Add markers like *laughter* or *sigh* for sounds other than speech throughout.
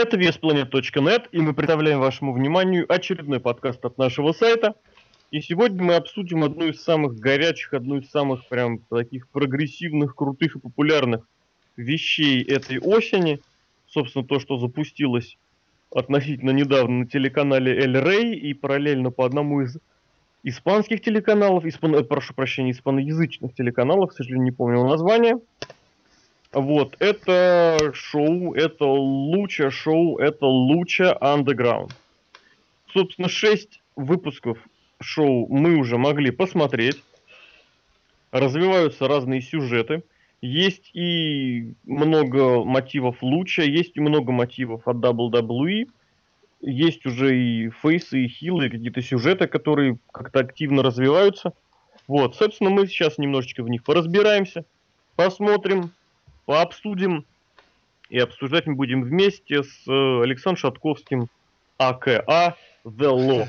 Это VSPlanet.net, и мы представляем вашему вниманию очередной подкаст от нашего сайта. И сегодня мы обсудим одну из самых горячих, одну из самых прям таких прогрессивных, крутых и популярных вещей этой осени. Собственно, то, что запустилось относительно недавно на телеканале El Rey и параллельно по одному из испанских телеканалов, испан... Э, прошу прощения, испаноязычных телеканалов, к сожалению, не помню название. Вот, это шоу, это луча шоу, это луча Underground. Собственно, шесть выпусков шоу мы уже могли посмотреть. Развиваются разные сюжеты. Есть и много мотивов луча, есть и много мотивов от WWE. Есть уже и фейсы, и хилы, и какие-то сюжеты, которые как-то активно развиваются. Вот, собственно, мы сейчас немножечко в них поразбираемся, посмотрим, пообсудим. И обсуждать мы будем вместе с э, Александром Шатковским, АКА The Law.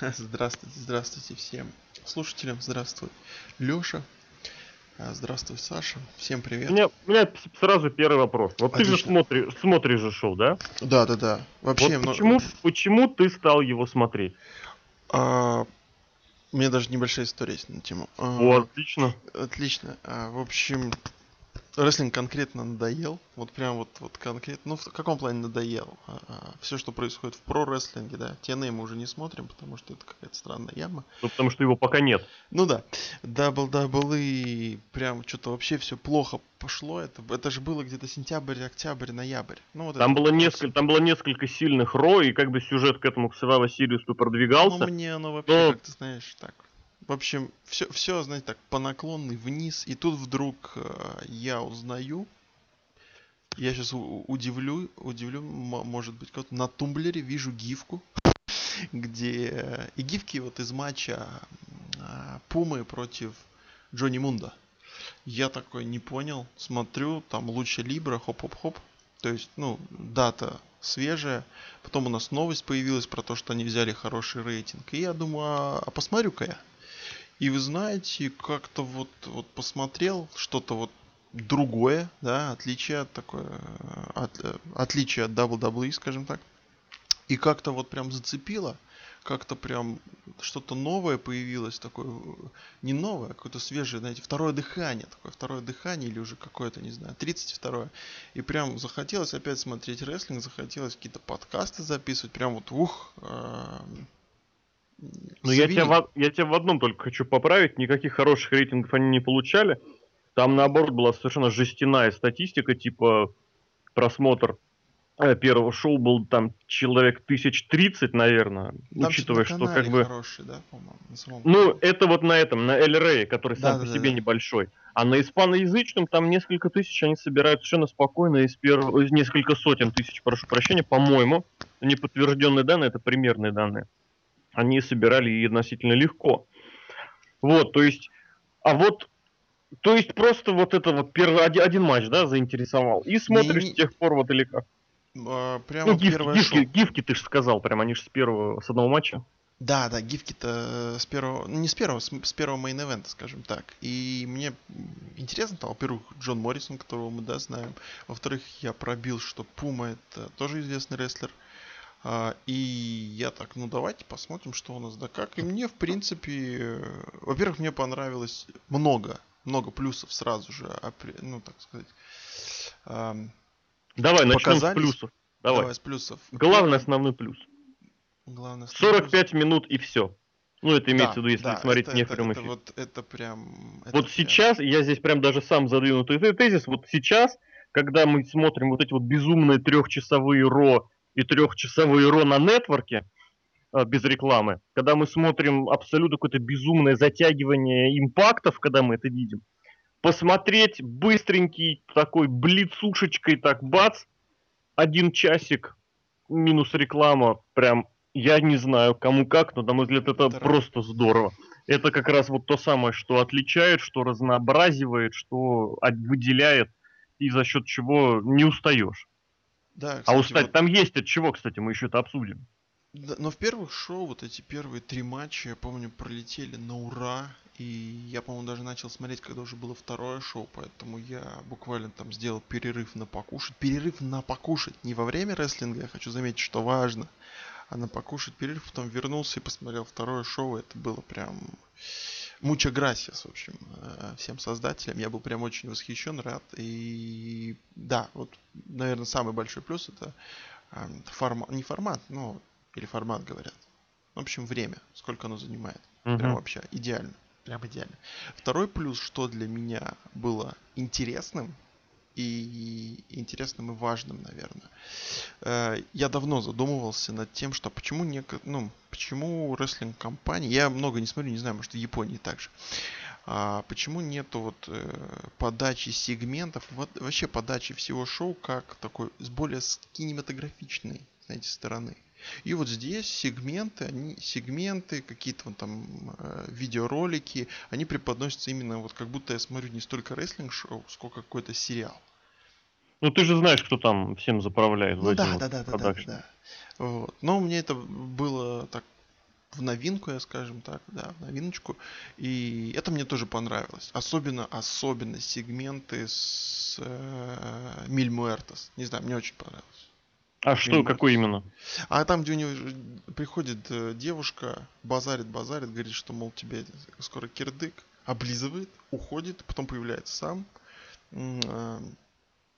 *laughs* Здравствуйте, здравствуйте всем слушателям, здравствуй, Лёша, а, здравствуй, Саша, всем привет. У меня, у меня сразу первый вопрос. Вот Отлично. ты же смотришь, смотришь же шоу, да? Да, да, да. Вообще, вот почему, но... почему ты стал его смотреть? А, у меня даже небольшая история есть на тему. А, О, отлично. Отлично. А, в общем, Рестлинг конкретно надоел. Вот прям вот, вот конкретно. Ну, в каком плане надоел? А, а, все, что происходит в про-рестлинге, да. TNA мы уже не смотрим, потому что это какая-то странная яма. Ну, потому что его пока нет. Ну да. WWE прям что-то вообще все плохо пошло. Это, это же было где-то сентябрь, октябрь, ноябрь. Ну, вот там, было несколько, там было несколько сильных ро, и как бы сюжет к этому к Survivor Series продвигался. Ну, мне оно вообще, но... как ты знаешь, так в общем, все, все, знаете, так, по наклонной вниз. И тут вдруг э, я узнаю, я сейчас удивлю, удивлю, может быть, кто-то на тумблере вижу гифку, где и гифки вот из матча э, Пумы против Джонни Мунда. Я такой не понял, смотрю, там лучше Либра, хоп-хоп-хоп. То есть, ну, дата свежая. Потом у нас новость появилась про то, что они взяли хороший рейтинг. И я думаю, а, а посмотрю-ка я. И вы знаете, как-то вот, вот посмотрел что-то вот другое, да, отличие от такое, от, отличие от WWE, скажем так. И как-то вот прям зацепило, как-то прям что-то новое появилось, такое, не новое, а какое-то свежее, знаете, второе дыхание, такое второе дыхание или уже какое-то, не знаю, 32-е. И прям захотелось опять смотреть рестлинг, захотелось какие-то подкасты записывать, прям вот, ух, э, ну, я тебя, я тебя в одном только хочу поправить. Никаких хороших рейтингов они не получали. Там, наоборот, была совершенно жестяная статистика, типа просмотр э, первого шоу был там человек тысяч тридцать, наверное, там учитывая, что как бы... Хороший, да, самом... Ну, это вот на этом, на Эль который да, сам да, по да, себе да. небольшой. А на испаноязычном там несколько тысяч они собирают совершенно спокойно из первого, несколько сотен тысяч, прошу прощения, по-моему, неподтвержденные данные, это примерные данные они собирали и относительно легко. Вот, то есть, а вот, то есть просто вот это вот первый один, один матч, да, заинтересовал. И смотришь не, с тех пор вот или как. А, прямо ну, гифки, гифки, гифки ты же сказал, прям они же с первого, с одного матча. Да, да, гифки-то с первого, ну, не с первого, с, с первого main event а, скажем так. И мне интересно там, во-первых, Джон Моррисон, которого мы, да, знаем. Во-вторых, я пробил, что Пума это тоже известный рестлер. И я так, ну давайте посмотрим, что у нас да как. И мне, в принципе, во-первых, мне понравилось много, много плюсов сразу же, ну так сказать. Давай, начнем с плюсов. Давай. Давай с плюсов. Главный основной плюс. Главное, 45 плюс. минут и все. Ну, это имеется да, в виду, если да, смотреть это, не это, это, вот, это прям... Это вот прям... сейчас, я здесь прям даже сам задвинутый тезис, вот сейчас, когда мы смотрим вот эти вот безумные трехчасовые ро и трехчасовые ро на нетворке э, без рекламы, когда мы смотрим абсолютно какое-то безумное затягивание импактов, когда мы это видим, посмотреть быстренький такой блицушечкой так бац, один часик минус реклама, прям я не знаю кому как, но на мой взгляд это Здорово. просто здорово. Это как раз вот то самое, что отличает, что разнообразивает, что выделяет и за счет чего не устаешь. Да, а кстати, а устать вот... там есть от чего, кстати, мы еще это обсудим. Да, но в первых шоу вот эти первые три матча, я помню, пролетели на ура. И я, по-моему, даже начал смотреть, когда уже было второе шоу, поэтому я буквально там сделал перерыв на покушать. Перерыв на покушать не во время рестлинга, я хочу заметить, что важно, а на покушать перерыв, потом вернулся и посмотрел второе шоу. Это было прям Муча грасиас, в общем, э, всем создателям. Я был прям очень восхищен, рад. И да, вот, наверное, самый большой плюс это эм, формат, не формат, но или формат говорят. В общем, время, сколько оно занимает. Uh-huh. Прям вообще идеально. Прям идеально. Второй плюс, что для меня было интересным, и интересным и важным, наверное. Э, я давно задумывался над тем, что почему не, ну, почему рестлинг компании, я много не смотрю, не знаю, может в Японии также, а почему нету вот э, подачи сегментов, вот, вообще подачи всего шоу как такой с более кинематографичной, знаете, стороны. И вот здесь сегменты, они, сегменты, какие-то вот там э, видеоролики, они преподносятся именно вот как будто я смотрю не столько рестлинг-шоу, сколько какой-то сериал. Ну ты же знаешь, кто там всем заправляет ну, да, да, да, да, да, да. Вот. Но мне это было так в новинку, я скажем так, да, в новиночку. И это мне тоже понравилось. Особенно, особенно сегменты с э, Миль Муэртос. Не знаю, мне очень понравилось. А что, какой именно? А там, где у него приходит э, девушка, базарит, базарит, говорит, что, мол, тебе скоро кирдык, облизывает, уходит, потом появляется сам э,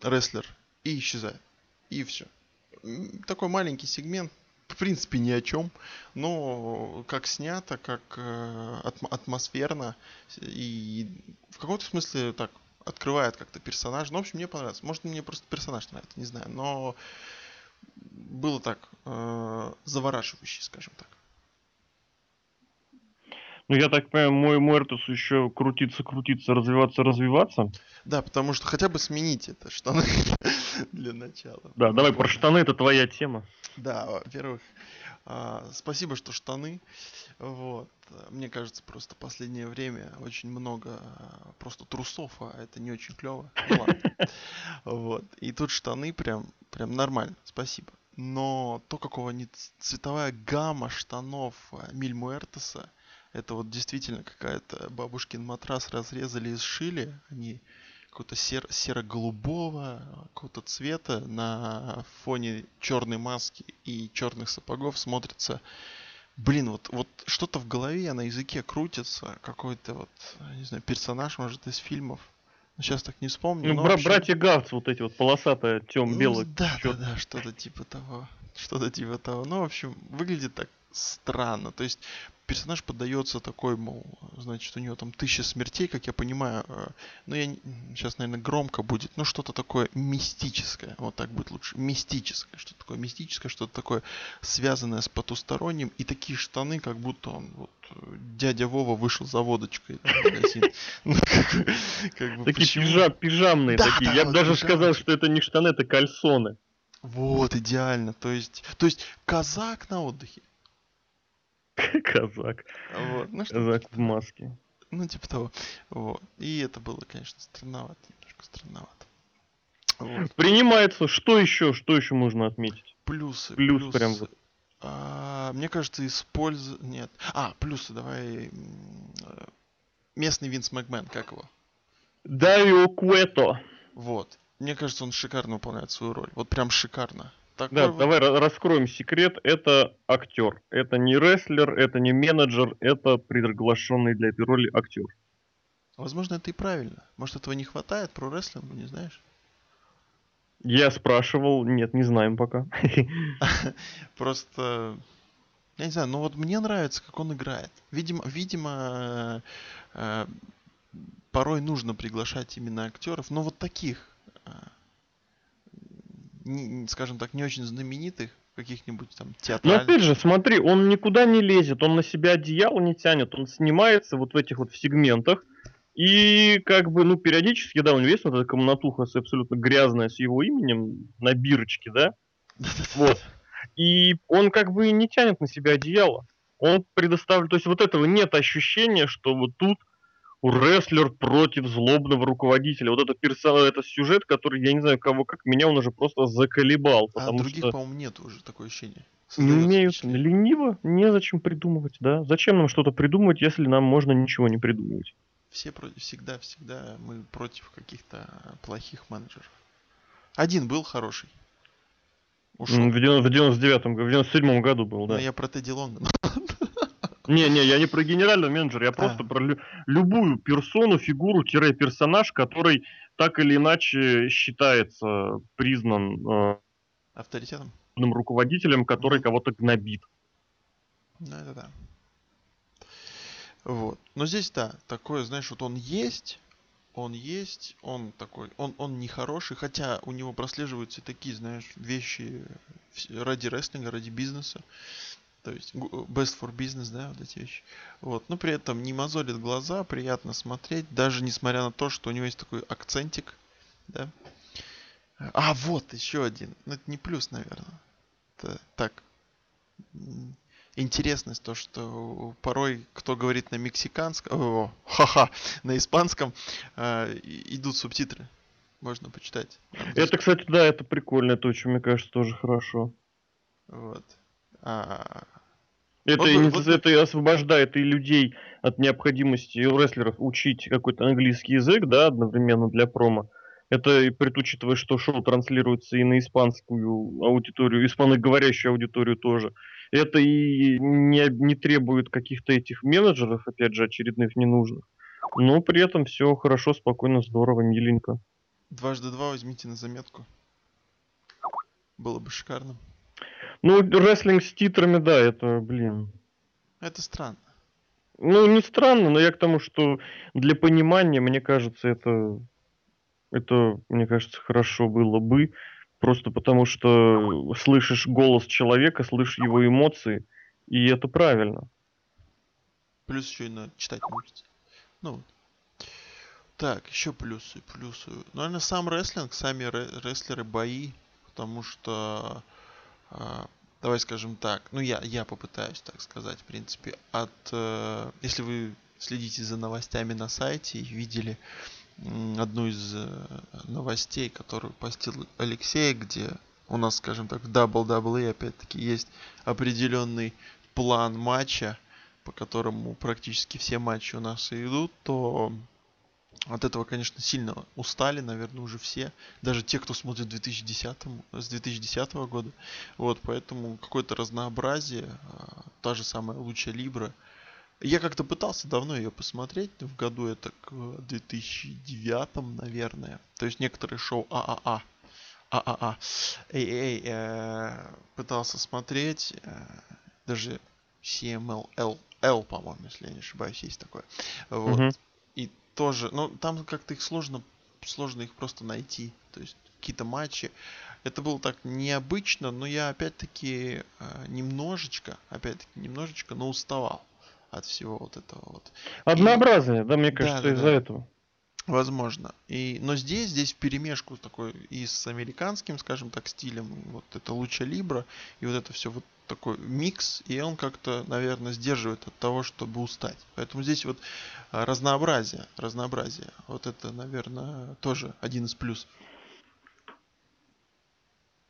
рестлер и исчезает. И все. Такой маленький сегмент, в принципе, ни о чем, но как снято, как э, атмосферно и в каком-то смысле так открывает как-то персонаж. Ну, в общем, мне понравилось. Может, мне просто персонаж нравится, не знаю. Но было так э, завораживающе, скажем так. Ну, я так понимаю, мой Муэртус еще крутиться, крутиться, развиваться, развиваться. Да, потому что хотя бы сменить это штаны *laughs* для начала. Да, давай про штаны, это твоя тема. Да, во-первых, а, спасибо, что штаны. Вот. Мне кажется, просто последнее время очень много а, просто трусов, а это не очень клево. Ну. *laughs* Вот. И тут штаны прям, прям нормально. Спасибо. Но то, какого они цветовая гамма штанов а, Миль Муэртеса, это вот действительно какая-то бабушкин матрас разрезали и сшили. Они какого-то сер- серо-голубого какого-то цвета на фоне черной маски и черных сапогов смотрится Блин, вот, вот что-то в голове на языке крутится, какой-то вот, не знаю, персонаж, может, из фильмов. Сейчас так не вспомню. Ну, бра- общем... братья Гавц, вот эти вот полосатые, тем-белые. Ну, да, да, да, что-то типа того. Что-то типа того. Ну, в общем, выглядит так странно. То есть персонаж поддается такой, мол, значит, у него там тысяча смертей, как я понимаю. Э, ну, я сейчас, наверное, громко будет, но что-то такое мистическое. Вот так будет лучше. Мистическое. Что-то такое мистическое, что-то такое связанное с потусторонним. И такие штаны, как будто он вот дядя Вова вышел за водочкой. *laughs* Ну, такие пижамные такие. Я бы даже сказал, что это не штаны, это кальсоны. Вот, идеально. То есть, то есть казак на отдыхе. *laughs* Казак. Вот. Ну, Казак в маске. Ну, типа того. Вот. И это было, конечно, странновато. Немножко странновато. Вот. Принимается. Что еще? Что еще можно отметить? Плюсы. Плюс плюсы. прям вот. А, мне кажется, использовать... Нет. А, плюсы, давай... Местный Винс Макмен, как его? Дарио Куэто. Вот. Мне кажется, он шикарно выполняет свою роль. Вот прям шикарно. Такой да, вот... давай раскроем секрет. Это актер. Это не рестлер, это не менеджер, это приглашенный для этой роли актер. Возможно, это и правильно. Может, этого не хватает про рестлинг, не знаешь? Я спрашивал, нет, не знаем пока. *laughs* Просто, я не знаю, но вот мне нравится, как он играет. Видимо, видимо, э, порой нужно приглашать именно актеров, но вот таких, э, не, скажем так, не очень знаменитых, каких-нибудь там театральных. Но опять же, смотри, он никуда не лезет, он на себя одеяло не тянет, он снимается вот в этих вот в сегментах, и как бы, ну, периодически, да, у него есть вот эта комнатуха абсолютно грязная с его именем на бирочке, да? Вот. И он как бы не тянет на себя одеяло. Он предоставляет, то есть вот этого нет ощущения, что вот тут рестлер против злобного руководителя. Вот это персонаж, это сюжет, который, я не знаю, кого как, меня он уже просто заколебал. А других, что... по-моему, нет уже такое ощущение. Не Создаётся умеют, впечатление. лениво, незачем придумывать, да? Зачем нам что-то придумывать, если нам можно ничего не придумывать? Все против, всегда, всегда мы против каких-то плохих менеджеров. Один был хороший. Ушел. В, девяно- в 99-м, г- в 97-м году был, Но да. я про Тедди Лонга. Не-не, я не про генерального менеджера, я просто А. про лю- любую персону, фигуру-персонаж, который так или иначе считается признан э, Авторитетом? руководителем, который Мгм. кого-то гнобит. Ну, это да. Вот. Но здесь, да, такое, знаешь, вот он есть, он есть, он такой, он, он не хороший, хотя у него прослеживаются такие, знаешь, вещи ради рестлинга, ради бизнеса. То есть best for business, да, вот эти вещи. Вот. Но при этом не мозолит глаза, приятно смотреть, даже несмотря на то, что у него есть такой акцентик, да. А, вот еще один. Ну, это не плюс, наверное. Это так. Интересность то, что порой кто говорит на мексиканском, о, ха-ха, на испанском, и- идут субтитры. Можно почитать. Это, кстати, да, это прикольно, это очень, мне кажется, тоже хорошо. Вот. А, Это, Вот вот это освобождает и людей от необходимости и у рестлеров учить какой-то английский язык, да, одновременно для промо. Это и при учитывая, что шоу транслируется и на испанскую аудиторию, испаноговорящую аудиторию тоже. Это и не, не требует каких-то этих менеджеров, опять же, очередных ненужных. Но при этом все хорошо, спокойно, здорово, миленько. дважды два возьмите на заметку. Было бы шикарно. Ну, рестлинг с титрами, да, это, блин, Это странно. Ну, не странно, но я к тому, что для понимания, мне кажется, это, это, мне кажется, хорошо было бы. Просто потому, что слышишь голос человека, слышишь его эмоции, и это правильно. Плюс еще и на читать научиться. Ну вот. Так, еще плюсы, плюсы. Наверное, сам рестлинг, сами ре- рестлеры, бои, потому что, давай скажем так, ну я, я попытаюсь так сказать, в принципе, от, э, если вы следите за новостями на сайте и видели одну из э, новостей, которую постил Алексей, где у нас, скажем так, в WWE опять-таки есть определенный план матча, по которому практически все матчи у нас и идут, то от этого, конечно, сильно устали, наверное, уже все. Даже те, кто смотрит 2010, с 2010 года. Вот, поэтому какое-то разнообразие. а, Та же самая лучшая Либра. Я как-то пытался давно ее посмотреть, в году это к 2009, наверное. То есть некоторые шоу ААА. ААА. Эй, эй, э, пытался смотреть. э, Даже CMLL, L, по-моему, если я не ошибаюсь, есть такое. Вот. Мгм. И тоже, ну, там как-то их сложно, сложно их просто найти. То есть какие-то матчи. Это было так необычно, но я опять-таки э, немножечко, опять-таки немножечко, но уставал от всего вот этого вот. Однообразие, да, мне Да, кажется, да, из-за да. этого. Возможно. И, но здесь, здесь перемешку такой и с американским, скажем так, стилем, и вот это луча либра, и вот это все вот такой микс, и он как-то, наверное, сдерживает от того, чтобы устать. Поэтому здесь вот а, разнообразие, разнообразие. Вот это, наверное, тоже один из плюсов.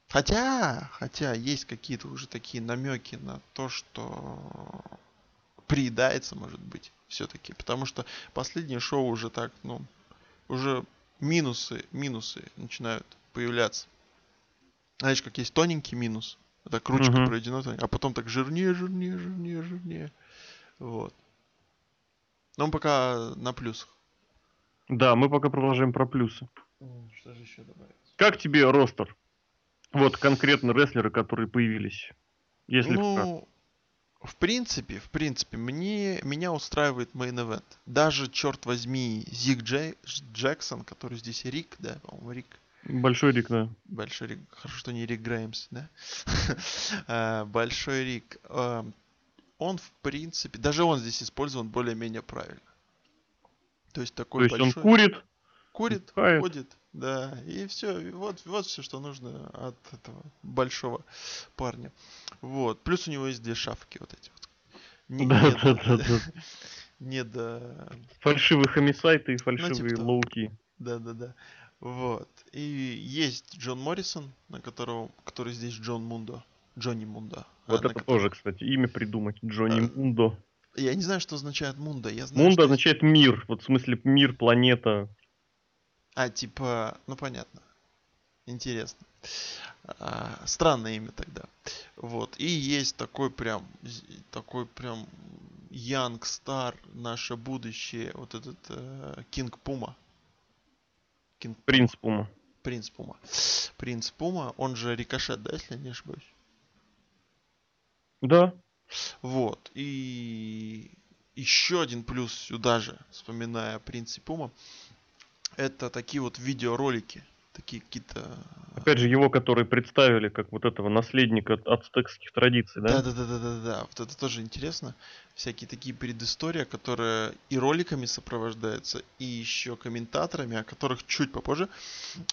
Хотя, хотя есть какие-то уже такие намеки на то, что приедается, может быть, все-таки. Потому что последнее шоу уже так, ну, уже минусы, минусы начинают появляться. Знаешь, как есть тоненький минус, так ручка Мгм. проведена, а потом так жирнее, жирнее, жирнее, жирнее. Вот. Но он пока на плюсах. Да, мы пока продолжаем про плюсы. Что же еще добавить? Как тебе ростер? Вот конкретно рестлеры, которые появились. Если ну, в принципе, в принципе, мне, меня устраивает мейн event. Даже, черт возьми, Зиг Джей- Джексон, который здесь Рик, да, по-моему, Рик. Большой Рик, да. Большой Рик. Хорошо, что не Рик Греймс, да? *laughs* А, Большой Рик. а, Он, в принципе, даже он здесь использован более-менее правильно. То есть То такой есть он большой... курит, курит, бухает. ходит, да, и все, вот, вот все, что нужно от этого большого парня. Вот, плюс у него есть две шапки вот эти вот. Не, Да, не да, до- да, да. *laughs* не до фальшивые хомисайты и Ну, фальшивые типа того. лоуки. Да, да, да. Вот. И есть Джон Моррисон, на которого, который здесь Джон Мундо. Джонни Мундо. Вот а, это котором- тоже, кстати, имя придумать. Джонни А, Мундо. Я не знаю, что означает Мунда. Я знаю, Мундо что- означает мир. Вот в смысле мир, планета. А, типа, ну понятно. Интересно. А, странное имя тогда. Вот. И есть такой прям, такой прям Young Star, наше будущее, вот этот Кинг Пума. Кинг Принц Пума. Принц Пума. Принц Пума, он же Рикошет, да, если я не ошибаюсь? Да. Вот. И еще один плюс сюда же, вспоминая Принц Пума, это такие вот видеоролики. Такие какие-то... Опять же, его, которые представили как вот этого наследника ацтекских традиций, да? Да, да, да, да, да, да. Вот это тоже интересно. Всякие такие предыстория, которые и роликами сопровождаются, и еще комментаторами, о которых чуть попозже.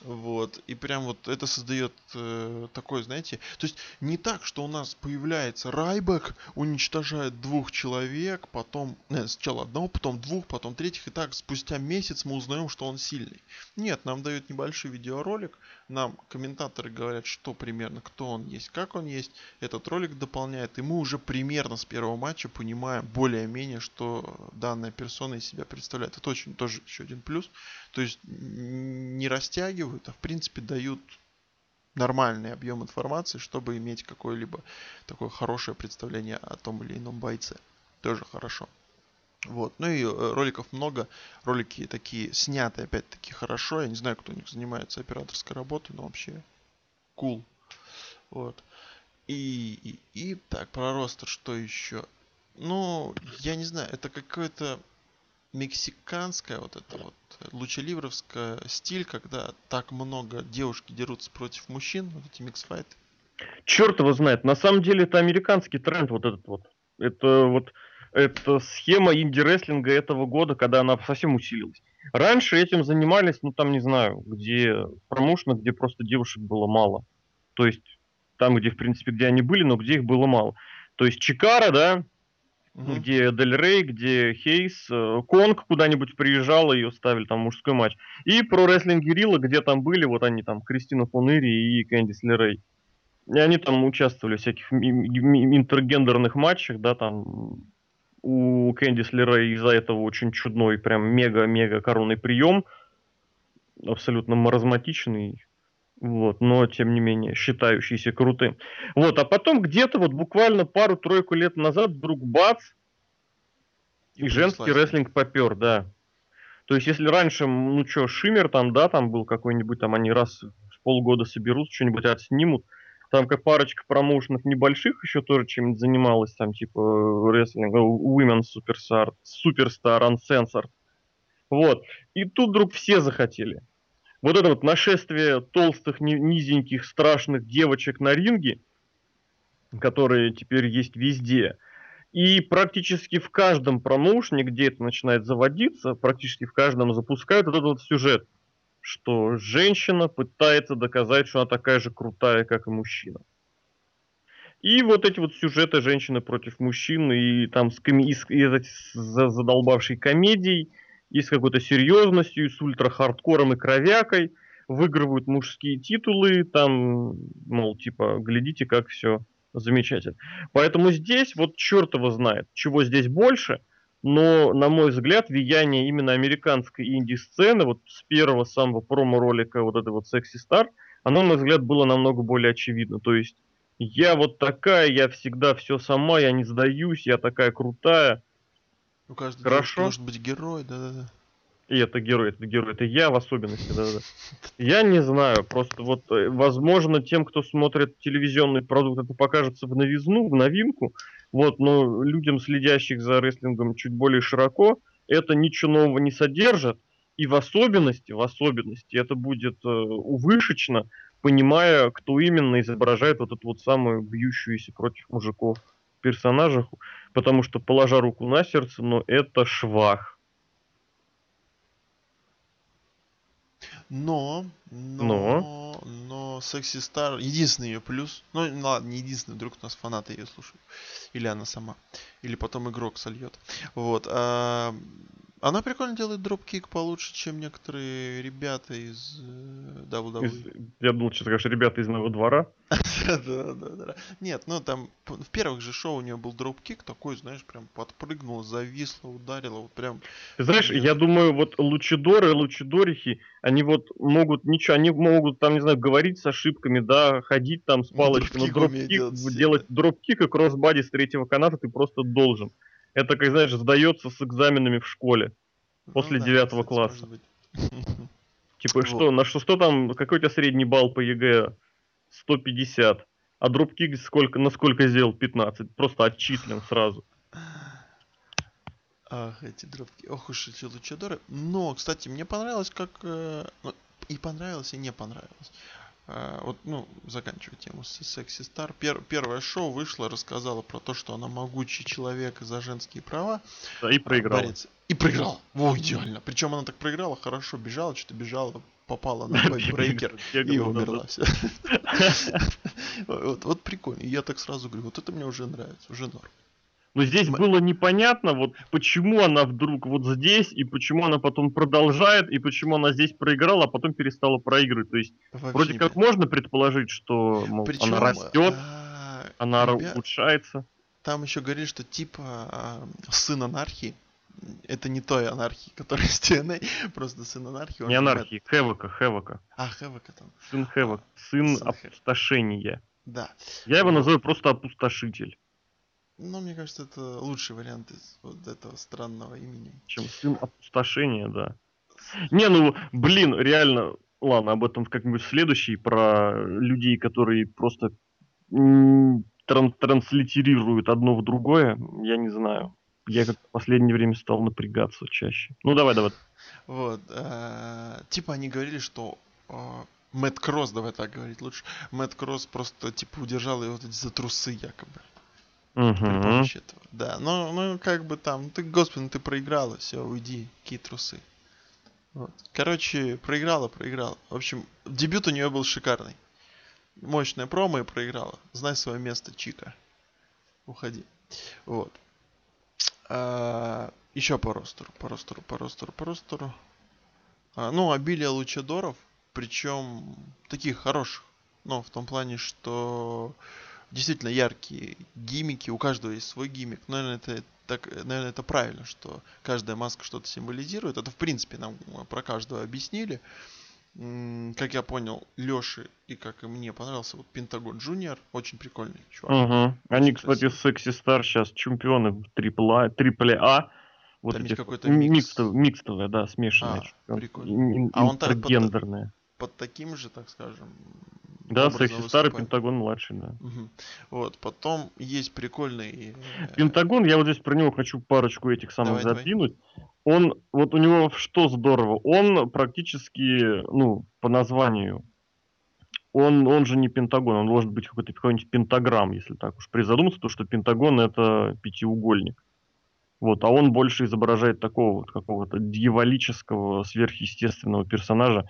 Вот. И прям вот это создает э, такое, знаете, то есть не так, что у нас появляется Райбек, уничтожает двух человек, потом, не, сначала одного, потом двух, потом третьих, и так спустя месяц мы узнаем, что он сильный. Нет, нам дают небольшой видеоролик, нам комментаторы говорят, что примерно, кто он есть, как он есть, этот ролик дополняет, и мы уже примерно с первого матча понимаем более-менее, что данная персона из себя представляет. Это очень тоже еще один плюс. То есть не растягивают, а в принципе дают нормальный объем информации, чтобы иметь какое-либо такое хорошее представление о том или ином бойце. Тоже хорошо. Вот. Ну и э, роликов много. Ролики такие сняты, опять-таки, хорошо. Я не знаю, кто у них занимается операторской работой, но вообще cool. Вот. И, и, и так, про ростер что еще? Ну, я не знаю, это какое-то мексиканское вот это вот лучеливровское стиль, когда так много девушки дерутся против мужчин, вот эти миксфайты. Черт его знает. На самом деле это американский тренд вот этот вот. Это вот это схема инди-рестлинга этого года, когда она совсем усилилась. Раньше этим занимались, ну там не знаю, где промоушена, где просто девушек было мало. То есть там, где в принципе, где они были, но где их было мало. То есть Чикара, да, Мгм. где Дель Рей, где Хейс, э, Конг куда-нибудь приезжала, ее ставили там мужской матч. И про рестлинг Герилла, где там были, вот они там, Кристина Фонири и Кэндис Лерей. И они там участвовали в всяких интергендерных матчах, да, там у Кэндис Лерей из-за этого очень чудной, прям мега-мега коронный прием, абсолютно маразматичный, вот, но тем не менее считающийся крутым. Вот, а потом где-то вот буквально пару-тройку лет назад вдруг бац, и, женский рестлинг попер, да. То есть, если раньше, ну что, Шиммер там, да, там был какой-нибудь, там они раз в полгода соберут, что-нибудь отснимут, там как парочка промоушенов небольших еще тоже чем-нибудь занималась, там типа э, рестлинг, э, Women Superstar, Superstar Uncensored. Вот. И тут вдруг все захотели. Вот это вот нашествие толстых, ни- низеньких, страшных девочек на ринге, которые теперь есть везде. И практически в каждом промоушне, где это начинает заводиться, практически в каждом запускают вот этот вот сюжет, что женщина пытается доказать, что она такая же крутая, как и мужчина. И вот эти вот сюжеты женщины против мужчин, и там с, коми- и с- и эти с за- задолбавшей комедией, и с какой-то серьезностью, и с ультра-хардкором и кровякой, выигрывают мужские титулы, там, мол, типа, глядите, как все замечательно. Поэтому здесь вот черт его знает, чего здесь больше, но, на мой взгляд, влияние именно американской инди-сцены, вот с первого самого промо-ролика вот этой вот Sexy Star, оно, на мой взгляд, было намного более очевидно. То есть, я вот такая, я всегда все сама, я не сдаюсь, я такая крутая. У каждой Хорошо. должен быть герой, да-да-да. И это герой, это герой, это я в особенности, да-да. *laughs* Я не знаю, просто вот, э, возможно, тем, кто смотрит телевизионный продукт, это покажется в новизну, в новинку, вот, но людям, следящих за рестлингом чуть более широко, это ничего нового не содержит, и в особенности, в особенности, это будет э, увышечно, понимая, кто именно изображает вот эту вот самую бьющуюся против мужиков персонажаху, потому что, положа руку на сердце, но это швах. Но, но, но, но Секси Стар единственный ее плюс. Ну, ну ладно, не единственный, вдруг у нас фанаты ее слушают. Или она сама. Или потом игрок сольет. Вот. А, она прикольно делает дропкик получше, чем некоторые ребята из э, WWE. Из- Я думал, что ты скажешь, ребята из моего двора. *laughs* Да, да, да. Нет, ну там в первых же шоу у нее был дропкик такой, знаешь, прям подпрыгнула, зависла, ударила, вот прям. Ты знаешь, я думаю, вот лучидоры, лучидорихи, они вот могут ничего, они могут там, не знаю, говорить ошибками, да, ходить там с Ну, палочкой, но дропкик умеют дропкик, делать делать дропкик и кроссбади с третьего каната ты просто должен. Это, как знаешь, сдается с экзаменами в школе. После Ну да, девятого кстати, класса. *laughs* Типа, Вот. что, на что, что там, какой у тебя средний балл по ЕГЭ? 150. А dropkick сколько, на сколько сделал? 15. Просто отчислен сразу. Ах, эти дропки. Ох уж эти лучадоры. Но, кстати, мне понравилось, как... э, ну, и понравилось, и не понравилось. А, вот, ну, заканчивая тему с Секси Стар. первое шоу вышло, рассказала про то, что она могучий человек за женские права. Да, и проиграл. борец. И проиграла. Во, идеально. Причем она так проиграла, хорошо бежала, что-то бежала, попала на *laughs* брейкер и умерла. *laughs* Вот прикольно. И Я так сразу говорю, вот это мне уже нравится, уже норм. Но здесь было непонятно, вот почему она вдруг вот здесь, и почему она потом продолжает, и почему она здесь проиграла, а потом перестала проигрывать. То есть, Вообще вроде как понятно. можно предположить, что мол, Причем, она растет, а, она ра- ребя- улучшается. Там еще говорили, что типа а, сын анархии. Это не той анархии, которая с TNA, просто сын анархии. Не анархии, Хевока, Хевока. Мэтт- А, Хэвока там. Сын Хевок, сын сын Хэ- опустошения. Да. Я его называю просто опустошитель, Но мне кажется, это лучший вариант из вот этого странного имени. чем сын опустошения, да. Не, ну, блин, реально, ладно, об этом как-нибудь в следующий, про людей, которые просто тран- транслитерируют одно в другое, я не знаю. Я как в последнее время стал напрягаться чаще. Ну, давай, давай. Вот. э, Типа они говорили, что э, Мэтт Кросс, давай так говорить лучше, Мэтт Кросс просто типа удержал вот эти за трусы якобы. При помощи этого. Да, ну, ну как бы там, ты, господи, ну ты проиграла, все, уйди, какие трусы. Вот. Короче, проиграла, проиграла. В общем, дебют у нее был шикарный. Мощная промо и проиграла. Знай свое место, Чика. Уходи. Вот. А, еще по ростеру, по ростеру, по ростеру, по ростеру. А, ну, обилие лучадоров, причем таких хороших. Ну, в том плане, что действительно яркие гиммики, у каждого есть свой гиммик. Наверное, это так, наверное, это правильно, что каждая маска что-то символизирует. Это, в принципе, нам э, про каждого объяснили. Как я понял, Лёше и как и мне понравился вот Пентагон Джуниор. Очень прикольный чувак. Мгм. Они, кстати, секси стар сейчас чемпионы AAA, Triple A. Вот Там эти есть какой-то микс. микстов- микстовые, да, смешанные. А, прикольно. А он так под-. Под таким же, так скажем, Да, секси стар и выступает. Пентагон младший, да. Мгм. Вот, потом есть прикольный... э, Пентагон, я вот здесь про него хочу парочку этих самых Давай, давай. задвинуть. Он, вот у него что здорово, он практически, ну, по названию, он, он же не Пентагон, он должен быть какой-то какой-нибудь пентаграмм, если так уж призадуматься, то что Пентагон это пятиугольник. Вот, а он больше изображает такого вот какого-то дьяволического, сверхъестественного персонажа.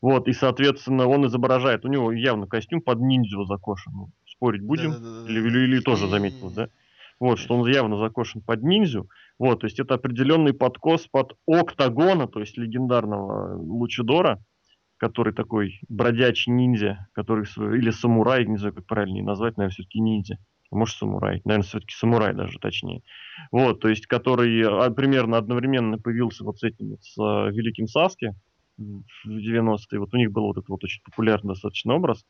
Вот, и, соответственно, он изображает, у него явно костюм под ниндзю закошен. Спорить будем? да-да-да-да. Или, или, или тоже заметил, да? Вот, что он явно закошен под ниндзю. Вот, то есть это определенный подкос под Октагона, то есть легендарного Лучидора, который такой бродячий ниндзя, который свой- или самурай, не знаю, как правильнее назвать, наверное, все-таки ниндзя. А может, самурай. Наверное, все-таки самурай даже точнее. Вот, то есть, который а, примерно одновременно появился вот с этим, с а, Великим Саски в 90-е. Вот у них был вот этот вот очень популярный достаточно образ.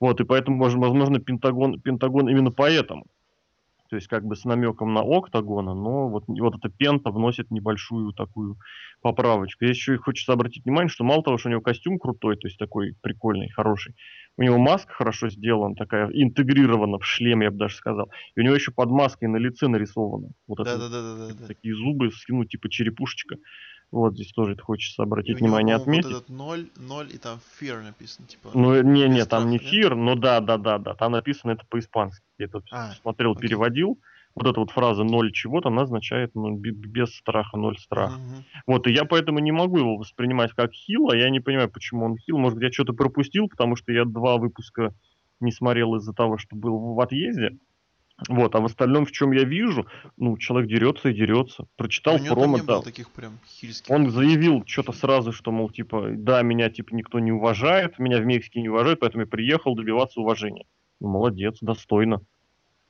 Вот, и поэтому, возможно, Пентагон, Пентагон именно поэтому. То есть как бы с намеком на октагона, но вот, вот эта пента вносит небольшую такую поправочку. Еще и хочется обратить внимание, что мало того, что у него костюм крутой, то есть такой прикольный, хороший, у него маска хорошо сделана, такая интегрирована в шлем, я бы даже сказал. И у него еще под маской на лице нарисовано. Вот это вот Да-да-да-да-да. такие зубы, ну, типа черепушечка. Вот здесь тоже это хочется обратить внимание, отметить. Вот этот ноль, ноль и там fear написано, типа. Ну, не, не, там не фир, но да, да, да, да, там написано это по-испански. Я тут А, смотрел, окей. переводил. вот эта вот фраза ноль чего-то, она означает ну, без страха, ноль страха. Мгм. Вот, и я поэтому не могу его воспринимать как хил, а я не понимаю, почему он хил. Может, быть, я что-то пропустил, потому что я два выпуска не смотрел из-за того, что был в отъезде. Вот, а в остальном, в чем я вижу, ну, человек дерется и дерется. Прочитал там промо, не было да. таких прям хильских. Он заявил что-то сразу, что, мол, типа, да, меня, типа, никто не уважает, меня в Мексике не уважают, поэтому я приехал добиваться уважения. Ну, молодец, достойно.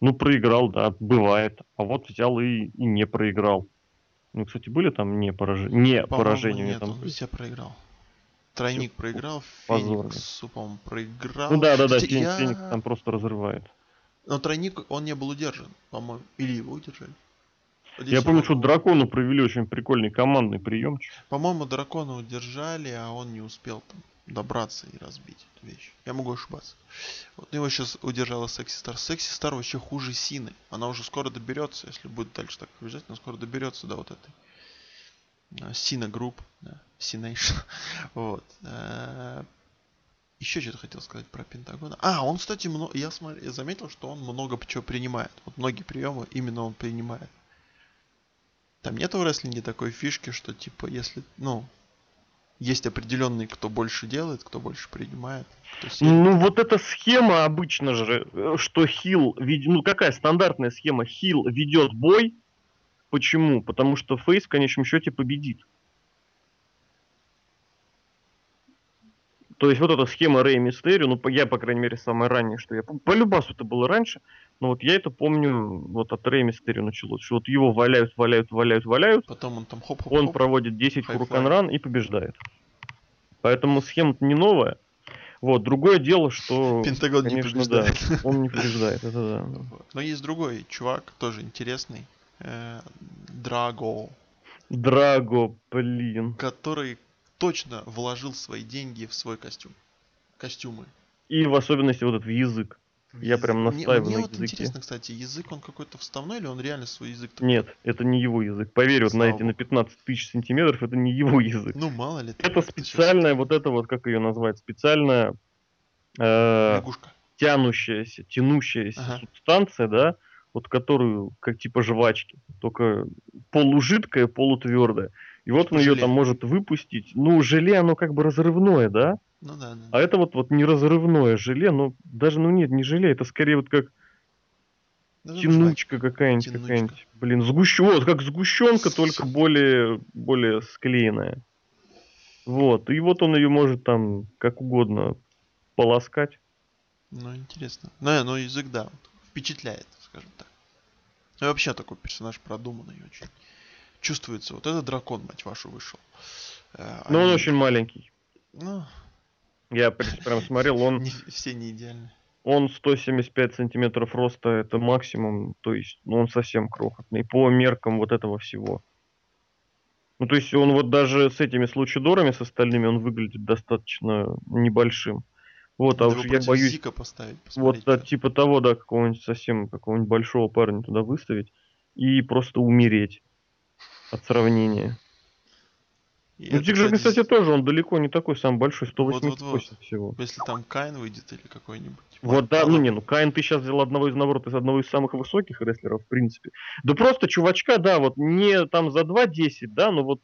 Ну, проиграл, да, бывает. А вот взял и, и не проиграл. Ну, кстати, были там не, поражи... не По-моему, поражения? нет, там он все проиграл. Тройник проиграл, позорно. Феникс, по-моему, проиграл. Ну да, да, да, Феникс, я- Феникс там просто разрывает. Но тройник, он не был удержан, по-моему. Или его удержали. Вот Я здесь помню, что дракону провели очень прикольный командный приемчик. По-моему, дракона удержали, а он не успел там добраться и разбить эту вещь. Я могу ошибаться. Вот его сейчас удержала Секси Стар. Секси Стар вообще хуже Сины. Она уже скоро доберется, если будет дальше так побеждать, она скоро доберется до вот этой Cena Group, Cenation. *laughs* Вот. Еще что-то хотел сказать про Пентагона. А, он, кстати, мно- я, смотр- я заметил, что он много чего принимает. Вот многие приемы именно он принимает. Там нет в рестлинге такой фишки, что типа, если, ну, есть определенный, кто больше делает, кто больше принимает, кто сильный. Ну, вот эта схема обычно же, э, что хил, ведь- ну, какая стандартная схема? Хил ведет бой. Почему? Потому что Фейс в конечном счете победит. То есть вот эта схема Рэй Мистерио, ну, я, по крайней мере, самое раннее, что я помню. По Любасу это было раньше, но вот я это помню, вот от Рэй Мистерио началось, что вот его валяют, валяют, валяют, валяют, Потом он там хоп-хоп-хоп. он проводит 10 Хай-фай. хуракан и побеждает. Поэтому схема не новая. Вот, другое дело, что, Пентагон не конечно, да, побеждает. он не побеждает, это да. Но есть другой чувак, тоже интересный. э, Драго, Драго, блин. который точно вложил свои деньги в свой костюм. Костюмы. И в особенности вот этот язык. Я прям Язык. настаиваю Мне, на мне вот языке. интересно, кстати, язык он какой-то вставной или он реально свой язык такой? Нет, это не его язык. Поверь, вот на Слава эти на 15 тысяч сантиметров это не его *laughs* язык. Ну, мало ли. Это специальная, вот это вот, как ее назвать, специальная э, Лягушка. тянущаяся, тянущаяся Ага. субстанция, да, вот которую, как типа жвачки, только полужидкая, полутвердая. И вот Типа он ее там может выпустить. Ну, желе, оно как бы разрывное, да? Ну да, да. А это вот, вот не разрывное желе, ну, даже, ну нет, не желе, это скорее вот как Да, ну, тянучка какая-нибудь, какая-нибудь. Блин, сгущенка, вот как сгущенка, только более, более склеенная. Вот, и вот он ее может там как угодно полоскать. Ну, интересно. Ну, но язык, да, впечатляет, скажем так. И вообще такой персонаж продуманный очень. Чувствуется, вот этот дракон, мать вашу, вышел. Э, Но он они- очень маленький. Ну, Я пр- прям *laughs* смотрел, он, не- все не идеальны. он 175 сантиметров роста, это максимум, то есть, ну, он совсем крохотный, по меркам вот этого всего. Ну, то есть, он вот даже с этими случидорами, с остальными, он выглядит достаточно небольшим. Вот, а Надо уж его я боюсь, Зика поставить, вот да, типа того, да, какого-нибудь совсем, какого-нибудь большого парня туда выставить и просто умереть от сравнения. И ну, Зиг же, кстати, тоже, он далеко не такой, самый большой, 188 Вот-вот-вот. всего. Если там Кайн выйдет или какой-нибудь. Вот, да, ну не, ну Каин ты сейчас взял одного из, наоборот, из одного из самых высоких рестлеров, в принципе. Да просто чувачка, да, вот не там за 2.10, да, но вот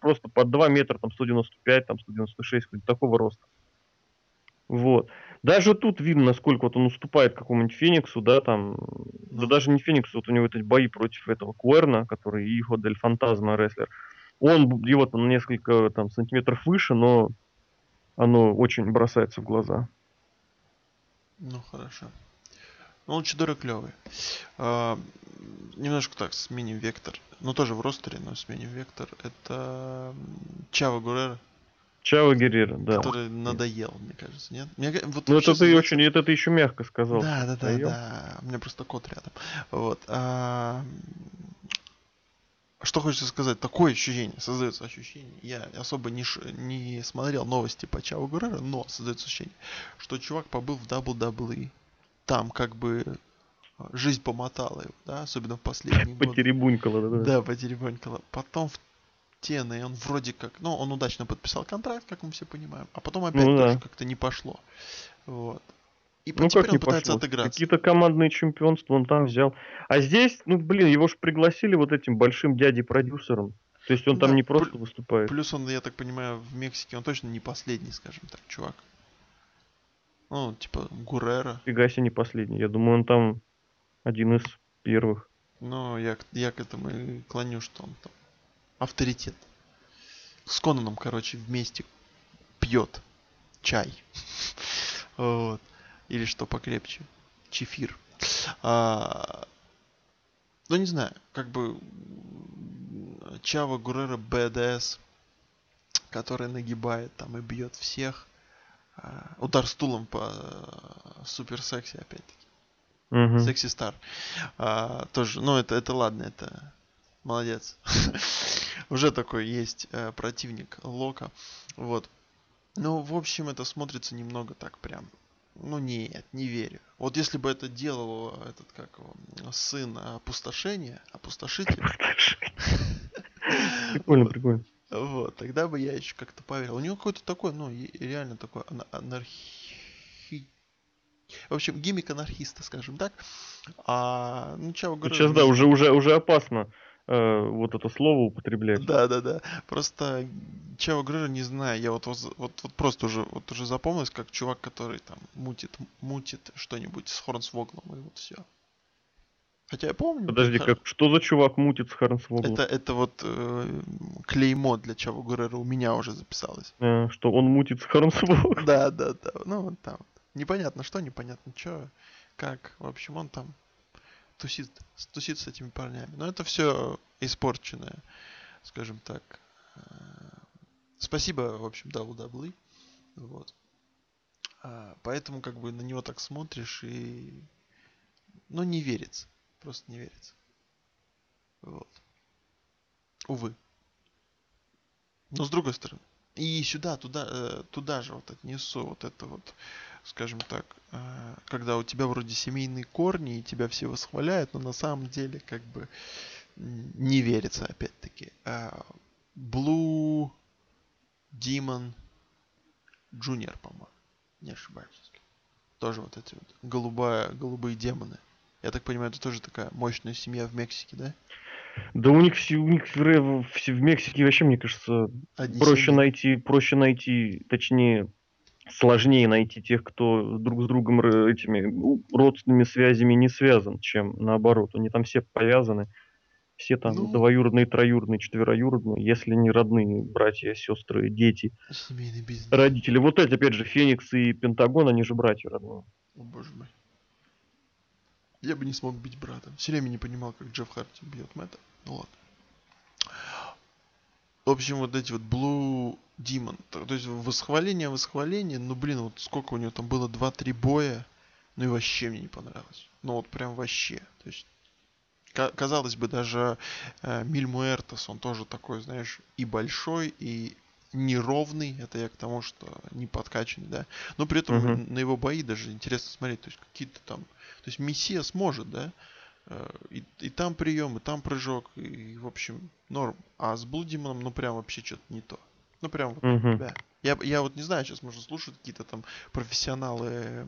просто под 2 метра, там 195, там 196, какого-нибудь такого роста. Вот. Даже тут видно, насколько вот он уступает какому-нибудь Фениксу, да, там, да даже не Фениксу, вот у него эти бои против этого Куэрна, который Ихо Дель Фантазма рестлер. Он его там несколько там сантиметров выше, но оно очень бросается в глаза. Ну, хорошо. Ну, Лучидоры клевые. А, немножко так, сменим вектор. Ну, тоже в ростере, но сменим вектор. Это Чава Гурера, Чао Геррера, да. который надоел, мне кажется, нет? Мне вот Ну это ты создается- очень, это ты еще мягко сказал. Да, да, да, Надоел? да. У меня просто кот рядом. Вот. а, Что хочется сказать? Такое ощущение, создается ощущение. Я особо не, ш- не смотрел новости по Чао Гурера, но создается ощущение, что чувак побыл в WWE. Там как бы а, жизнь помотала его, да, особенно в последние годы. *laughs* Потеребунькало, да, да. Да, потеребонькала. Потом в TNA он вроде как, ну, он удачно подписал контракт, как мы все понимаем, а потом опять Ну да. тоже как-то не пошло. Вот. И Ну теперь как не он пытается пошло? отыграться. Какие-то командные чемпионства он там взял. А здесь, ну блин, его же пригласили вот этим большим дядей-продюсером. То есть он Да, там не просто выступает. Плюс он, я так понимаю, в Мексике он точно не последний, скажем так, чувак. Ну, типа Гурера. Фига себе не последний. Я думаю, он там один из первых. Но я, я к этому и клоню, что он там авторитет. С Конаном, короче, вместе пьет чай. *laughs* Вот. Или что покрепче. Чефир. А, Ну, не знаю, как бы Чава Гурера БДС, который нагибает там и бьет всех. А, Удар стулом по э, супер секси опять-таки. Мгм. Секси Стар. А, тоже, ну это, это ладно, это молодец. *laughs* Уже такой есть э, противник Лока. Вот. Ну, в общем, это смотрится немного так прям. Ну нет, не верю. Вот если бы это делал этот, как его, сын опустошения, опустошитель, Прикольно, прикольно. вот, тогда бы я еще как-то поверил. У него какой-то такой, ну, реально такой ана- анархи... В общем, гиммик анархиста, скажем так. А, ну, Чао Гурера Сейчас, да, знаю. уже, уже, уже опасно э, вот это слово употреблять. Да, да, да. Просто Чао Грыра не знаю. Я вот, вот, вот просто уже, вот уже запомнилось, как чувак, который там мутит, мутит что-нибудь с Хорнсвоглом, и вот все. Хотя я помню. Подожди, хор- как что за чувак мутит с Харнсвоглом? Это, это вот э, клеймо для Чао Грыра у меня уже записалось. Э, что он мутит с Харнсвоглом? *laughs* Да, да, да. Ну, вот там. Непонятно что, непонятно что, как. В общем, он там тусит, тусит с этими парнями. Но это все испорченное, скажем так. Э, Спасибо, в общем, WWE. Вот. А, Поэтому как бы на него так смотришь и... Ну, не верится. Просто не верится. Вот. Увы. Но с другой стороны. И сюда, туда, э, туда же вот отнесу вот это вот, скажем так, э, когда у тебя вроде семейные корни, и тебя все восхваляют, но на самом деле как бы не верится опять-таки. Blue Demon Junior, по-моему. Не ошибаюсь. Тоже вот эти вот голубая, голубые демоны. Я так понимаю, это тоже такая мощная семья в Мексике, да? Да у них, все, у них в, в в Мексике вообще, мне кажется, Одни проще семьи. найти, проще найти, точнее, сложнее найти тех, кто друг с другом этими ну, родственными связями не связан, чем наоборот. Они там все повязаны. Все там Ну. двоюродные, троюродные, четвероюродные, если не родные братья, сестры, дети, родители. Вот эти, опять же, Феникс и Пентагон, они же братья родные. О боже мой. Я бы не смог бить брата. Все время не понимал, как Джефф Харти бьет Мэтта. Ну ладно. В общем, вот эти вот Blue Demon. То, есть восхваление, восхваление. Ну блин, вот сколько у него там было? 2-3 боя. Ну и вообще мне не понравилось. Ну вот прям вообще. То есть ка- казалось бы, даже э, Миль Муэртес, он тоже такой, знаешь, и большой, и неровный. Это я к тому, что не подкачанный, да. Но при этом Мгм. на его бои даже интересно смотреть. То есть какие-то там... То есть Мессия сможет, да? Э, И, и там прием, и там прыжок, и, в общем, норм. А с Блудимоном, ну, прям вообще что-то не то. Ну, прям вот, Мгм. да. Я, я вот не знаю, сейчас можно слушать какие-то там профессионалы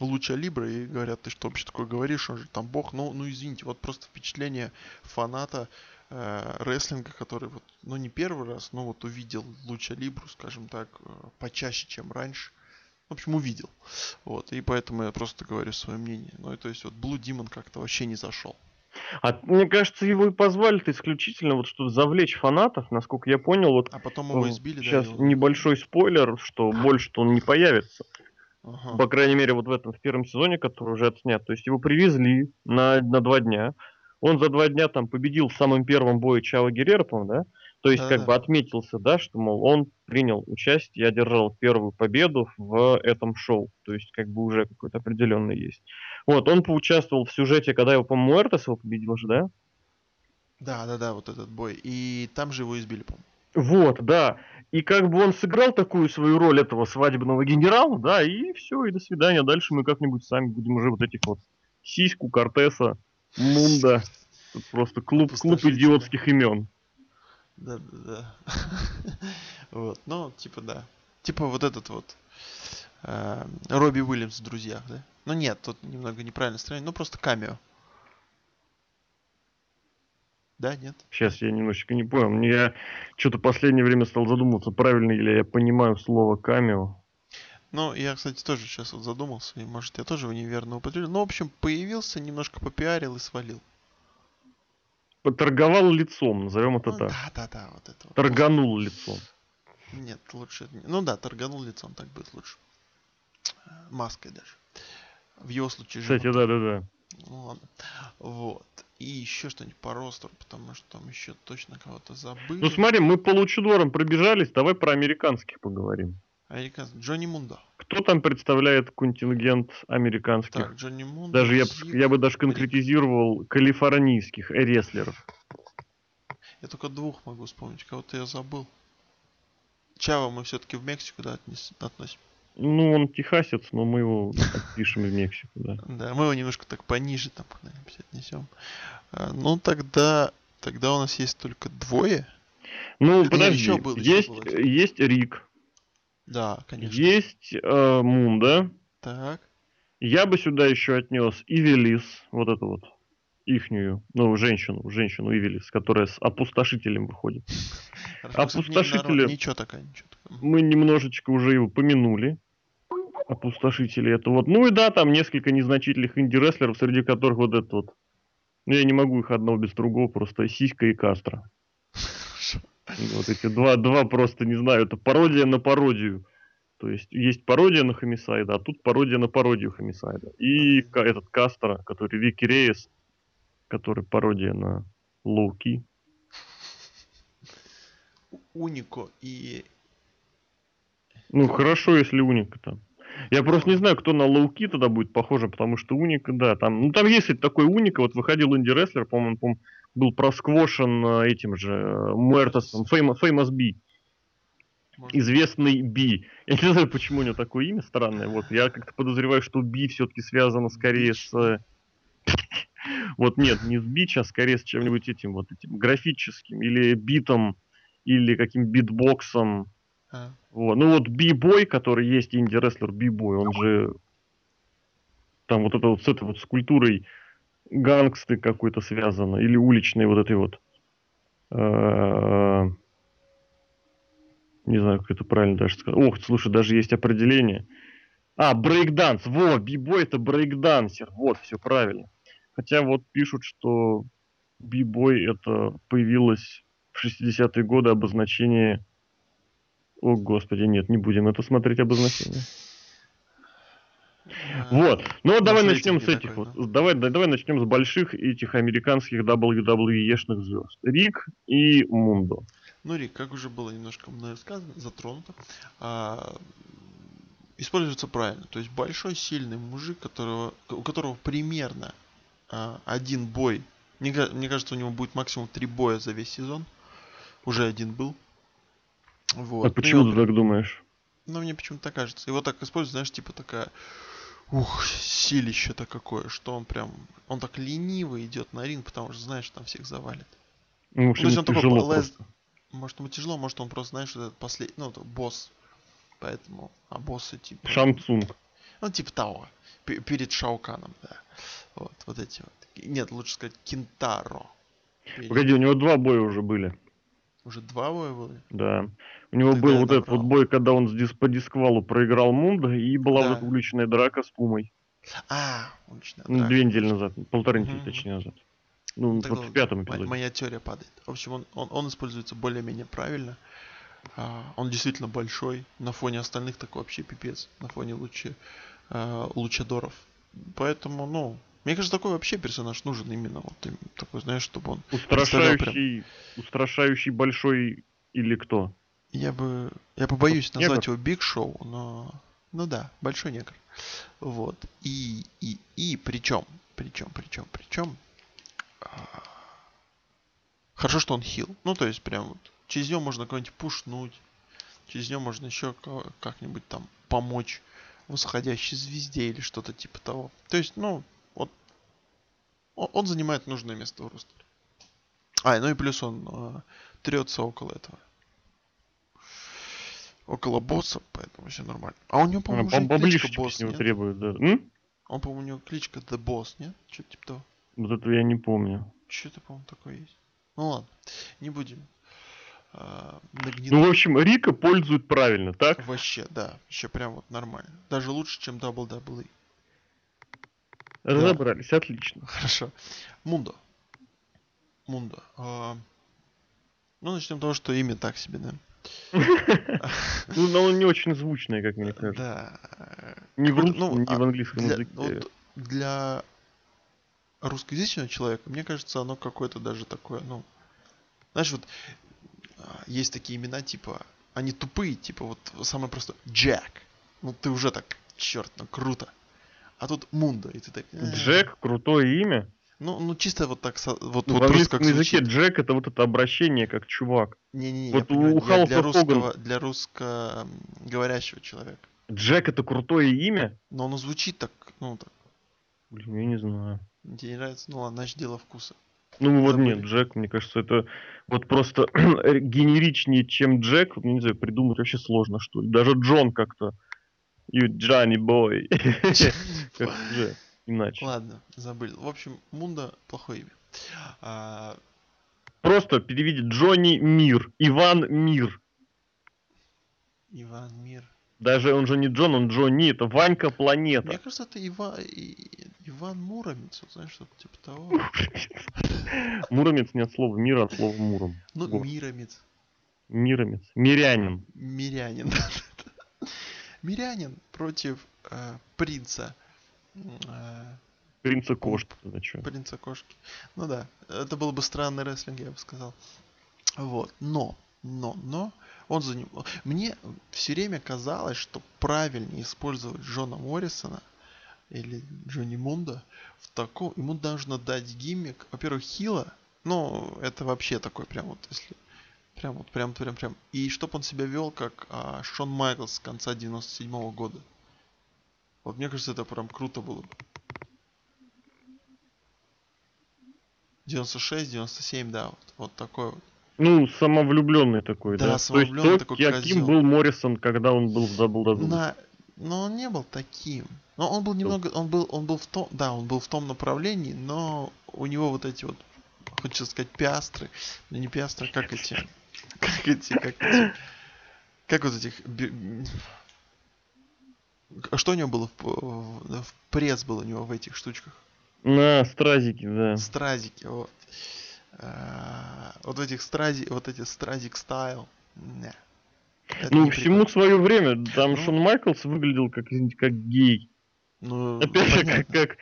Луча Либра и говорят, ты что вообще такое говоришь, он же там бог. Ну, ну извините, вот просто впечатление фаната э, рестлинга, который вот, ну не первый раз, но вот увидел Луча Либру, скажем так, э, почаще, чем раньше. В общем, увидел. Вот, и поэтому я просто говорю свое мнение. Ну, и то есть вот Blue Demon как-то вообще не зашел. А мне кажется, его и позвали-то исключительно вот чтобы завлечь фанатов, насколько я понял, вот А потом его э, избили, да, сейчас его- небольшой спойлер, что *laughs* больше-то он не появится. Ага. По крайней мере, вот в этом, в первом сезоне, который уже отснят. То есть его привезли на, на два дня. Он за два дня там победил в самом первом бое Чао Геррера, по-моему, да? То есть как бы отметился, да, что, мол, он принял участие, одержал первую победу в этом шоу. То есть как бы уже какой-то определенный есть. Вот, он поучаствовал в сюжете, когда его, по-моему, Муэртес его победил же, да? Да, да, да, вот этот бой. И там же его избили, по-моему. Вот, да. И как бы он сыграл такую свою роль этого свадебного генерала, да, и все, и до свидания. Дальше мы как-нибудь сами будем уже вот этих вот Сиську, Кортеса, Мунда. *laughs* Тут просто клуб, клуб идиотских имен. Да, да, да. Вот, ну, типа, да. Типа вот этот вот э, Робби Уильямс в друзьях, да? Ну нет, тут немного неправильно строение, ну просто камео. Да, нет? Сейчас я немножечко не понял. Мне я что-то последнее время стал задумываться, правильно ли я понимаю слово камео. Ну, я, кстати, тоже сейчас вот задумался, и может я тоже его неверно употребил. Ну, в общем, появился, немножко попиарил и свалил. Поторговал лицом, назовем это Ну, так. да, да, да, вот это вот. Торганул лицом. Нет, лучше. Ну да, торганул лицом, так будет лучше. Маской даже. В его случае Кстати, животом. да-да-да. Ну ладно. Вот. И еще что-нибудь по ростеру, потому что там еще точно кого-то забыли. Ну смотри, мы по лучедорам пробежались, давай про американских поговорим. Американцы. Джонни Мундо. Кто там представляет контингент американских? Так, Джонни Мундо. Даже я, Зиг, я бы даже конкретизировал калифорнийских рестлеров. Я только двух могу вспомнить, кого-то я забыл. Чава мы все-таки в Мексику, да, относим. Ну, он техасец, но мы его отпишем в Мексику, да. *laughs* Да, мы его немножко так пониже там отнесем. А, ну тогда, тогда у нас есть только двое. Ну, подожди, еще был, еще есть, был э, есть Рик, Да, конечно. есть э, Мунда, Так. я бы сюда еще отнес Ивелис, вот эту вот, ихнюю, ну, женщину, женщину Ивелис, которая с опустошителем выходит. Опустошители. Ничего такая, ничего такая. Мы немножечко уже его помянули. Опустошители это вот. Ну и да, там несколько незначительных инди-рестлеров, среди которых вот этот вот. Ну я не могу их одного без другого, просто Сиська и Кастро. Вот эти два, два просто, не знаю, это пародия на пародию. То есть есть пародия на Хомисайда, а тут пародия на пародию Хомисайда. И этот Кастро, который Вики Рейс, который пародия на Лоуки. Унико и... Ну, хорошо, если Уника там. Я просто не знаю, кто на Лоуки тогда будет похоже, потому что Уника, да, там, ну там есть такой Уника, вот выходил инди-рестлер, по-моему, по-моему, был просквошен э, этим же э, Муэртосом, Famous B, может, известный Би. Я не знаю, почему у него такое имя странное, вот, я как-то подозреваю, что Би все-таки связано скорее с... э, Вот нет, не с Бич, а скорее с чем-нибудь этим вот этим графическим, или битом, или каким битбоксом, вот. Ну вот Би-бой, который есть инди-рестлер Би-бой, он же там вот это вот с этой вот скульптурой гангсты какой-то связано, или уличной вот этой вот э, не знаю, как это правильно даже сказать. Ох, слушай, даже есть определение. А, брейкданс. Во, би-бой это брейкдансер. Вот, все правильно. Хотя вот пишут, что би-бой это появилось в 60-е годы обозначение... О, господи, нет, не будем это смотреть обозначение. а, Вот. Ну вот давай начнем с этих такой, вот. Давай, да- давай начнем с больших этих американских WWE-шных звезд. Рик и Мундо. Ну, Рик, как уже было немножко мной сказано, затронуто, а, используется правильно. То есть большой, сильный мужик, которого, у которого примерно а, один бой. Мне, мне кажется, у него будет максимум три боя за весь сезон. Уже один был. Вот. а Ну, почему ты так думаешь? Ну, мне почему-то так кажется. Его так используют, знаешь, типа такая... Ух, силище-то какое, что он прям... Он так лениво идет на ринг, потому что, знаешь, там всех завалит. Ну, есть ему он такой тяжело полез-. Может, ему тяжело, может, он просто, знаешь, этот последний... Ну, это босс. Поэтому... А боссы, типа... Шамцунг. Ну, типа того. Пе- Перед Шауканом, да. Вот, вот эти вот. Нет, лучше сказать Кентаро. Погоди, у него два боя уже были. Уже два боя были? Да. У него Тогда был вот этот вот бой, когда он дис- по дисквалу проиграл Мунда, и была Да. вот эта уличная драка с Пумой. А, уличная Ну, драка. две недели назад, полторы недели Мгм. точнее назад. Ну, Тогда вот в пятом эпизоде. Моя теория падает. В общем, он, он, он используется более-менее правильно. А, он действительно большой. На фоне остальных такой вообще пипец. На фоне лучи, а, лучадоров. Поэтому, ну, мне кажется, такой вообще персонаж нужен именно. Вот такой, знаешь, чтобы он... представлял прям- Устрашающий, устрашающий большой или кто? Я бы... Я побоюсь Негр? назвать его Биг Шоу, но... Ну да, большой негр. Вот. И, и, и причем, причем, причем, причем... а, Хорошо, что он хил. Ну, то есть, прям вот через него можно кого-нибудь пушнуть. Через него можно еще ка- как-нибудь там помочь восходящей звезде или что-то типа того. То есть, ну, он, занимает нужное место в ростере. А, ну и плюс он э, трется около этого. около босса, поэтому все нормально. А у него, А, по-моему, уже Поближе кличка босс, него нет? требуют, да. М? Он, по-моему, у него кличка The Boss, нет? Что-то типа того. Вот этого я не помню. Что-то, по-моему, такое есть. Ну ладно, не будем. а, нагнетать. Ну, в общем, Рика пользуют правильно, так? Вообще, да, еще прям вот нормально. Даже лучше, чем WWE. Разобрались, отлично. Хорошо. Мундо. Мундо. А, Ну, начнем с того, что имя так себе, да? Ну, но он не очень звучный, как мне кажется. Да. Ни в русском, ну, ни а в английском языке. для русскоязычного человека, мне кажется, оно какое-то даже такое, ну... Знаешь, вот а, есть такие имена, типа, они тупые, типа, вот самое простое, Джек. Ну, ты уже так, черт, ну круто. А тут Мундо, и ты так... «Э». Джек, крутое имя. Ну, ну чисто вот так, вот, Ну, вот в как английском языке звучит. Джек это вот это обращение как чувак. Не-не-не, Вот я у понимаю, я Халка для русского, для русско говорящего человека. Джек это крутое имя? Но оно звучит так, ну, так, Блин, я не знаю. тебе не нравится? Ну ладно, значит, дело вкуса. Ну вот Забыли. нет, Джек, мне кажется, это вот просто *clears throat* генеричнее, чем Джек, вот, не знаю, придумать вообще сложно, что ли. Даже Джон как-то. You Johnny boy. *laughs* Как иначе. Ладно, забыли. В общем, Мунда плохое имя. А, Просто переведи Джонни Мир, Иван Мир. Иван Мир. Даже он же не Джон, он Джонни, это Ванька Мне Планета. кажется, это Ива... Иван Муромец, вот знаешь, что-то типа того. *laughs* Муромец не от слова мира, а от слова Муром. Ну. Миромец. Миромец. Мирянин. Мирянин. *laughs* Мирянин против э, принца. э, Принца кошки. Зачем? Принца кошки. Ну да, это был бы странный рестлинг, я бы сказал. Вот, но, но, но, он за ним... Мне все время казалось, что правильнее использовать Джона Моррисона или Джонни Мунда в таком... Ему нужно дать гиммик, во-первых, хила, ну, это вообще такой прям вот, если... Прям вот, прям, прям, прям. И чтоб он себя вел как а, Шон Майклс с конца 97 года. Вот мне кажется, это прям круто было бы. 96, 97, да, вот, вот такой вот. Ну, самовлюбленный такой, Да, да? То самовлюбленный есть то, такой каким был Моррисон, когда он был в WWE. На... Но он не был таким. Но он был немного, он был, он был в том, да, он был в том направлении, но у него вот эти вот, хочется сказать, пиастры, ну не пиастры, а как эти, как эти, как эти, как вот этих, а что у него было в, пресс был у него в этих штучках? На стразике, да. Стразики, вот. А, Вот в этих стрази, вот эти стразик стайл. Не. Это Ну, всему свое время. Там Ну. Шон Майклс выглядел как, как гей. Ну, Опять же, как, как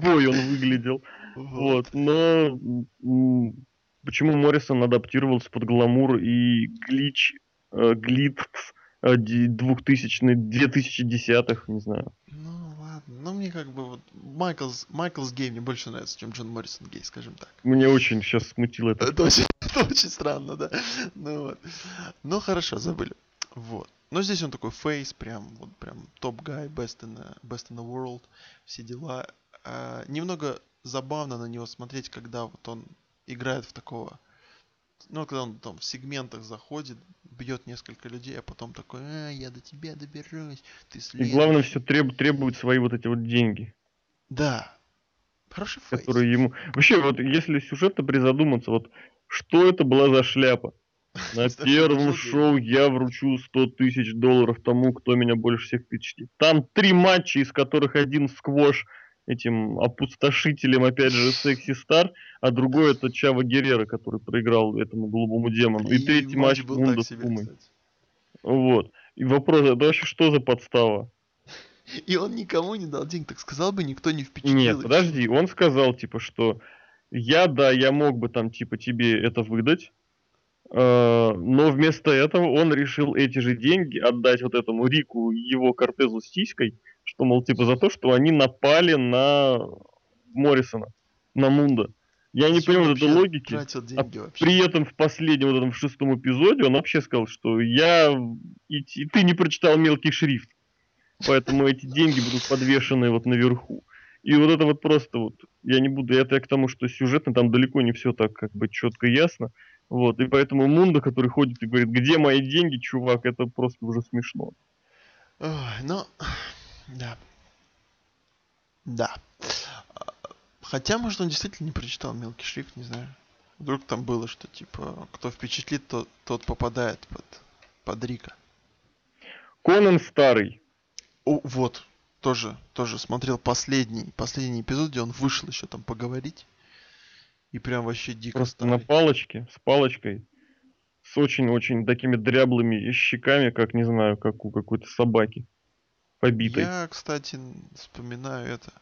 бой он выглядел. Вот. Но м, почему Моррисон адаптировался под гламур и глич, э, глит э, ди- 2000 2010-х, не знаю. Ну ладно, ну мне как бы вот Майклс, Майклс гей мне больше нравится, чем Джон Моррисон гей, скажем так. Мне очень сейчас смутило это. Это очень, *laughs* это очень странно, да. Ну вот. Ну хорошо, забыли. Вот. Но здесь он такой фейс, прям, вот прям топ-гай, best in, the, best in the world, все дела. А, немного забавно на него смотреть, когда вот он играет в такого, ну, когда он там в сегментах заходит, бьет несколько людей, а потом такой, а, я до тебя доберусь, ты И следующий. главное, все треб, требует свои вот эти вот деньги, Да. Хороший фейс. которые ему... Вообще, вот если сюжетно призадуматься, вот что это была за шляпа? *laughs* На первом шоу я вручу 100 тысяч долларов тому, кто меня больше всех впечатлит. Там три матча, из которых один сквош этим опустошителем, опять же, Секси Стар, а другой это Чава Геррера, который проиграл этому голубому демону. И, третий матч был Мунда с Пумой. кстати. Вот. И вопрос, это вообще что за подстава? И он никому не дал денег, так сказал бы, никто не впечатлил. Нет, и подожди, он сказал, типа, что я, да, я мог бы там, типа, тебе это выдать, э, но вместо этого он решил эти же деньги отдать вот этому Рику и его Кортезу с сиськой, что, мол, типа, за то, что они напали на Моррисона, на Мунда. Я не понимаю этой логики. Вообще. При этом в последнем, вот этом в шестом эпизоде он вообще сказал, что я... И, и ты не прочитал мелкий шрифт. Поэтому эти деньги будут подвешены вот наверху. И вот это вот просто вот, я не буду, это я к тому, что сюжетно там далеко не все так как бы четко ясно. Вот, и поэтому Мунда, который ходит и говорит, где мои деньги, чувак, это просто уже смешно. Ой, ну, да. Да. А, Хотя, может, он действительно не прочитал мелкий шрифт, не знаю. Вдруг там было, что типа, кто впечатлит, тот, тот попадает под, под Рика. Конан старый. О, вот, тоже, тоже смотрел последний, последний эпизод, где он вышел еще там поговорить. И прям вообще дико Просто на старый. палочке, с палочкой, с очень-очень такими дряблыми щеками, как, не знаю, как у какой-то собаки побитой. Я, кстати, вспоминаю это.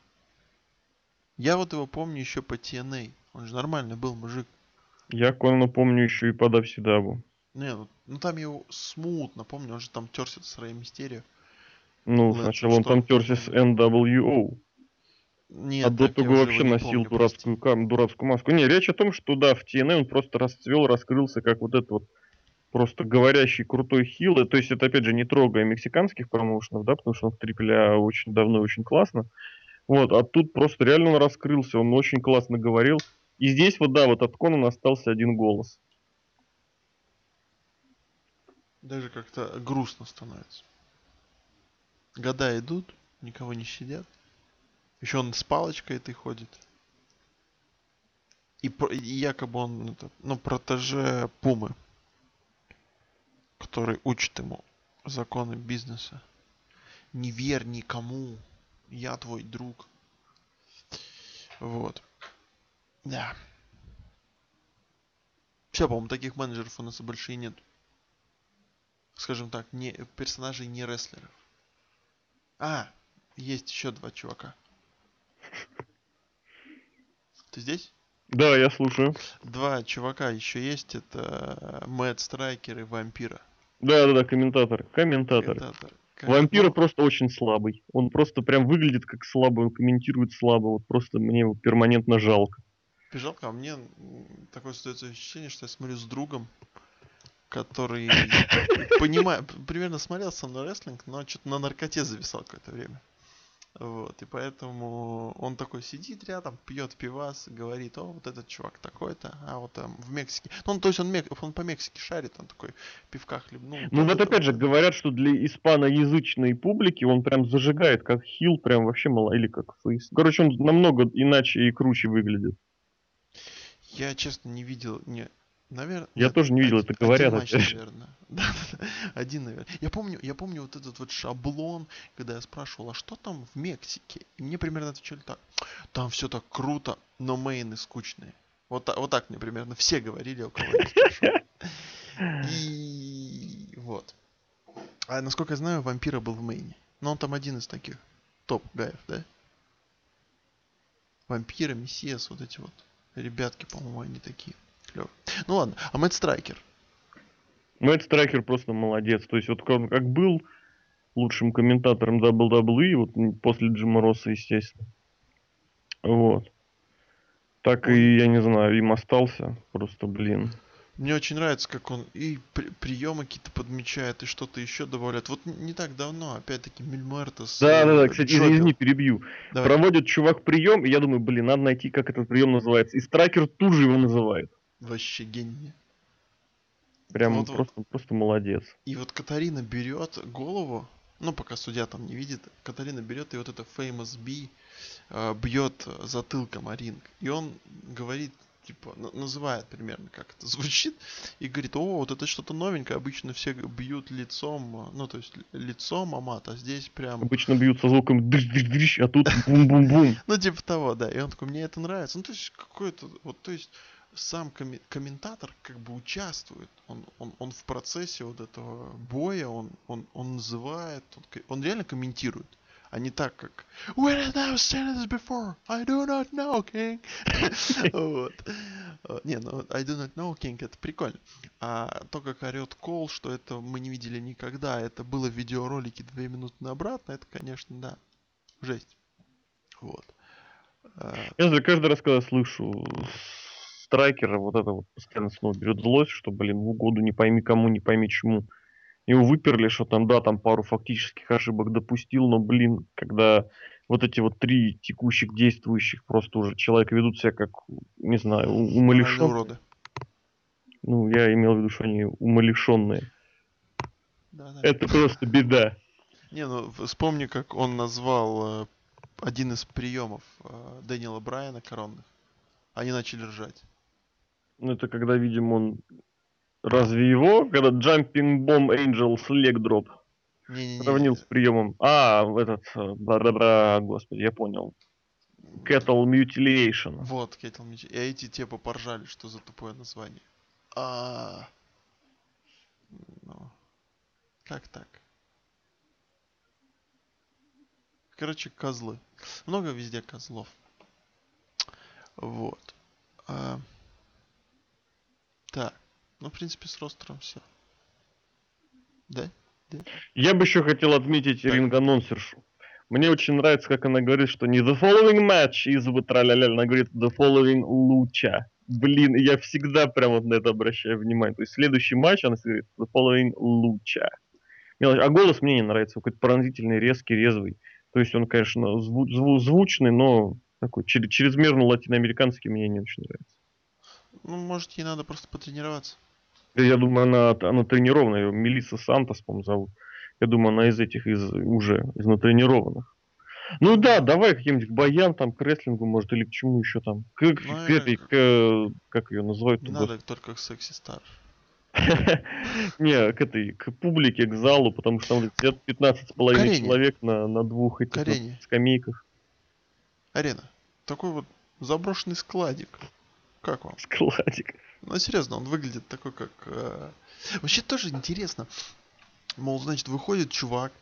Я вот его помню еще по TNA. Он же нормальный был мужик. Я Конана помню еще и по Давсидабу. Не, ну, ну там его смутно помню, он же там терся с Рэй Мистерио. Ну, Лэнс сначала он там терся с. NWO, Нет, а до того вообще носил помню, дурацкую, кам- дурацкую маску. Не, речь о том, что да, в TNA он просто расцвел, раскрылся как вот этот вот просто говорящий крутой хил. То есть это, опять же, не трогая мексиканских промоушенов, да, потому что он в AAA очень давно очень классно. Вот, а тут просто реально он раскрылся, он очень классно говорил. И здесь вот, да, вот от Конана остался один голос. Даже как-то грустно становится. Года идут, никого не сидят. Еще он с палочкой этой ходит. И, и якобы он, этот, ну, протеже Пумы, который учит ему законы бизнеса. Не верь никому, я твой друг. Вот. Да. Все, по-моему, таких менеджеров у нас больше и нет. Скажем так, не персонажей не рестлеров. А, есть еще два чувака. Ты здесь? Да, я слушаю. Два чувака еще есть. Это Мэтт Страйкер и Вампира. Да, да, да, комментатор. Комментатор. Комментатор. Вампира просто очень слабый. Он просто прям выглядит как слабый, он комментирует слабо. Вот просто мне его перманентно жалко. Жалко, а мне такое создается ощущение, что я смотрю с другом, который *laughs* понимаю, примерно смотрел со мной рестлинг, но что-то на наркоте зависал какое-то время. Вот, и поэтому он такой сидит рядом, пьет пивас, говорит, о, вот этот чувак такой-то, а вот там в Мексике. Ну, он, то есть он, мек- он по Мексике шарит, он такой пивка хлебнул. Ну вот опять же, говорят, что для испаноязычной публики он прям зажигает как хил, прям вообще мало, или как фейс. Короче, он намного иначе и круче выглядит. Я, честно, не видел, не, наверное... Я тоже не видел, это говорят, Один матч, наверное. *laughs* Да, один, наверное. Я помню, я помню вот этот вот шаблон, когда я спрашивал, а что там в Мексике? И мне примерно отвечали так. Там все так круто, но мейны скучные. Вот, вот так мне примерно все говорили, у кого я. И вот. А насколько я знаю, вампира был в мейне. Но он там один из таких топ-гаев, да? Вампира, Мессиас, вот эти вот ребятки, по-моему, они такие клевые. Ну ладно, а Мэтт Страйкер? Мэтт Страйкер просто молодец. То есть вот он как был лучшим комментатором WWE, вот после Джима Росса, естественно. Вот. Так и, я не знаю, им остался. Просто, блин. Мне очень нравится, как он и при- приемы какие-то подмечает, и что-то еще добавляет. Вот не так давно, опять-таки, Мильмертес. Да, да, да, э, кстати, Джокер. извини, перебью. Давай. Проводит чувак прием, и я думаю, блин, надо найти, как этот прием называется. И Страйкер тут же его называет. Вообще гений. Прям Вот-вот. просто, просто молодец. И вот Катарина берет голову, ну, пока судья там не видит, Катарина берет и вот это Famous B э, бьет затылком о ринг. И он говорит, типа, на- называет примерно, как это звучит, и говорит, о, вот это что-то новенькое, обычно все бьют лицом, ну, то есть лицом Амат, а здесь прям Обычно бьют со звуком дрыщ-дрыщ-дрыщ, а тут бум-бум-бум. *laughs* Ну, типа того, да. И он такой, мне это нравится. Ну, то есть, какой-то, вот, то есть, сам комментатор как бы участвует. Он, он, он в процессе вот этого боя, он, он, он называет, он, он реально комментирует. А не так, как Where have I seen this before? I do not know, King. *laughs* Вот. Не, ну I do not know, King, это прикольно. А то, как орет Кол, что это мы не видели никогда, это было в видеоролике две минуты на обратно, это, конечно, да, жесть. Вот. А, Я же каждый раз, когда слышу страйкера, вот это вот постоянно снова берет злость, что, блин, в угоду не пойми кому, не пойми чему. Его выперли, что там, да, там пару фактических ошибок допустил, но, блин, когда вот эти вот три текущих действующих просто уже человека ведут себя как, не знаю, умалишенные. уроды. Ну, я имел в виду, что они умалишенные. Да, да. Это просто беда. Не, ну вспомни, как он назвал э, один из приемов э, Дэниела Брайана коронных. Они начали ржать. Ну, это когда, видимо, он... Разве его? Когда Jumping Bomb Angels Leg Drop Не-не-не. сравнил с приемом. А, этот... э, бра-бра-бра, господи, я понял. Cattle Mutilation. Вот, Кетл Мич. И эти типа поржали, что за тупое название. А. Ну. Как так? Короче, козлы. Много везде козлов. Вот. А, Так. Ну, в принципе, с ростером все. Да? Я бы еще хотел отметить Так. ринг-анонсершу. Мне очень нравится, как она говорит, что не the following match is вот траля она говорит the following lucha. Блин, я всегда прям вот на это обращаю внимание. То есть следующий матч, она говорит the following. Мелочь. А голос мне не нравится, он какой-то пронзительный, резкий, резвый. То есть он, конечно, зву- зву- звучный, но такой чрезмерно латиноамериканский мне не очень нравится. Ну, может, ей надо просто потренироваться. Я думаю, она, она тренированная, ее Мелисса Сантос, по-моему, зовут. Я думаю, она из этих, из уже, из натренированных. Ну да, давай каким-нибудь к баян, там, к рестлингу, может, или к чему еще там. К, к- Ну, к этой, к, как ее называют? Не надо только к секси стар. *laughs* Не, к этой, к публике, к залу, потому что там сидят 15 с половиной Карене. человек на, на двух этих скамейках. Арена. Такой вот заброшенный складик. Как вам? Складик. Ну, серьезно, он выглядит такой, как... э, Вообще тоже интересно. Мол, значит, выходит чувак,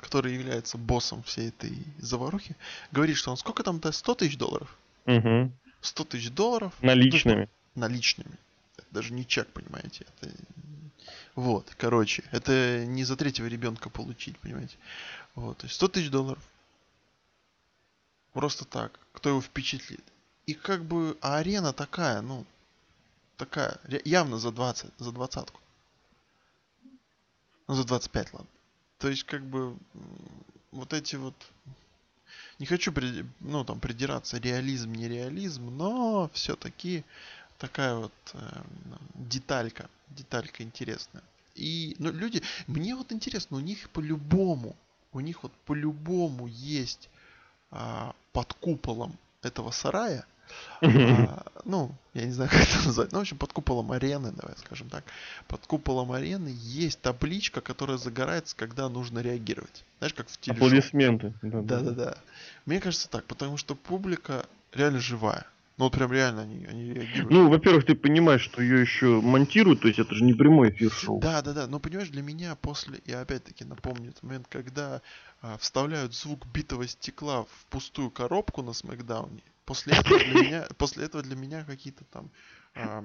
который является боссом всей этой заварухи, говорит, что он сколько там даст? 100 тысяч долларов? Угу. 100 тысяч долларов Наличными. наличными. Это даже не чек, понимаете? Это... Вот, короче, это не за третьего ребенка получить, понимаете? Вот, то есть 100 тысяч долларов. Просто так. Кто его впечатлит? И как бы, а арена такая, ну, такая, явно за 20, за двадцатку. Ну, за 25, ладно. То есть, как бы, вот эти вот... Не хочу, ну, там, придираться, реализм, не реализм, но все-таки такая вот э, деталька, деталька интересная. И, ну, люди, мне вот интересно, у них по-любому, у них вот по-любому есть а, под куполом этого сарая, а, ну, я не знаю, *laughs* как это назвать, ну, в общем, под куполом арены, давай скажем так, под куполом арены есть табличка, которая загорается, когда нужно реагировать. Знаешь, как в телешоу. Аплодисменты. Да-да-да. Мне кажется так, потому что публика реально живая. Ну, вот прям реально они, они реагируют. Ну, во-первых, ты понимаешь, что ее еще монтируют, то есть это же не прямой эфир шоу. Да, да, да. Но понимаешь, для меня после, я опять-таки напомню этот момент, когда а, вставляют звук битого стекла в пустую коробку на Смакдауне, после этого для меня, после этого для меня какие-то там а,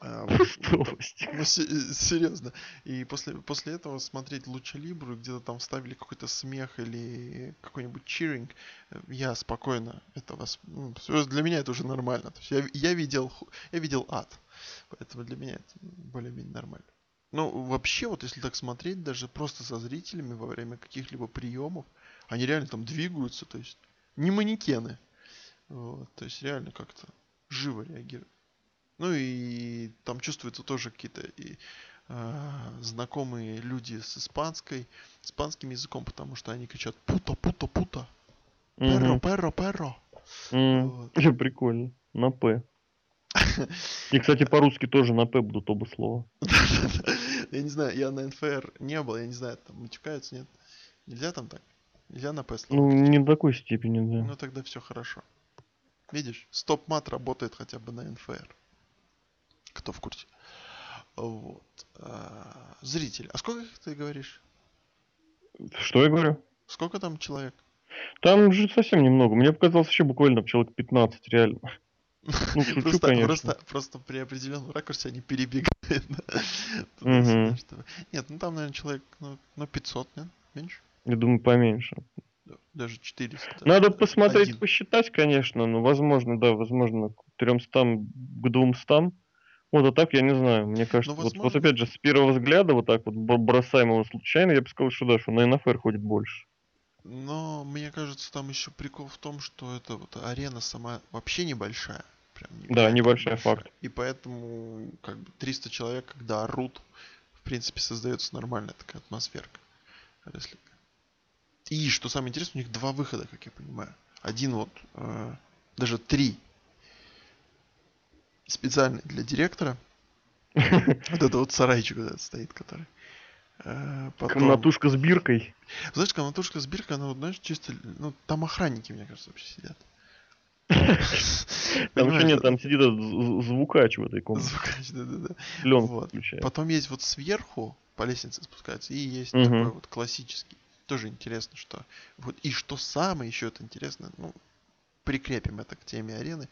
*laughs* ну, серьезно. И после, после этого смотреть Луча Либру, где-то там вставили какой-то смех или какой-нибудь чиринг, э, я спокойно это вас... ну, для меня это уже нормально. То есть я, я, видел, я видел ад. Поэтому для меня это более-менее нормально. Ну, вообще, вот если так смотреть, даже просто со зрителями во время каких-либо приемов, они реально там двигаются, то есть не манекены. Вот, то есть реально как-то живо реагируют. Ну и там чувствуются тоже какие-то и, а, знакомые люди с испанской, испанским языком, потому что они кричат puta, puta, puta, perro, Мгм. perro, perro. Вот. Вообще *laughs* прикольно. На П. И, кстати, *laughs* по-русски тоже на П будут оба слова. *laughs* Я не знаю, я на НФР не был, я не знаю, там матюкаются, нет? Нельзя там так? Нельзя на П слово Ну, не до такой степени, да. Ну тогда все хорошо. Видишь, стоп-мат работает хотя бы на НФР. Кто в курсе? Вот. А, Зритель. А сколько их ты говоришь? Что я говорю? Сколько там человек? Там же совсем немного. Мне показалось еще буквально человек 15, реально. Ну, шучу, Просто, конечно. просто, просто при определенном ракурсе они перебегают. Нет, ну там, наверное, человек, ну, ну 500, нет? Меньше? Я думаю, поменьше. Да, Даже 400. Надо Один. посмотреть, посчитать, конечно, но возможно, да, возможно, к 300, к 200. Вот, а так я не знаю. Мне кажется, вот, вот Ну, возможно. опять же, с первого взгляда, вот так вот б- бросаемого случайно, я бы сказал, что да, что на НФР ходит больше. Но мне кажется, там еще прикол в том, что это вот арена сама вообще небольшая. прям Да, невероятно небольшая большая. факт. И поэтому, как бы, 300 человек, когда орут, в принципе, создается нормальная такая атмосферка. Рестлинга. И, что самое интересное, у них два выхода, как я понимаю. Один вот, э, даже три. Специальный для директора. *laughs* Вот это вот сарайчик вот этот стоит, который. Э, потом- Комнатушка с биркой. Знаешь, комнатушка с биркой, она вот, знаешь, чисто... Ну, там охранники, мне кажется, вообще сидят. *laughs* Там еще нет, там сидит звукач в этой комнате. Звукач, да-да-да. Пленку включает. Потом есть вот сверху, по лестнице спускается, и есть такой вот классический. Тоже интересно, что... Вот, и что самое еще это интересно, ну, прикрепим это к теме арены.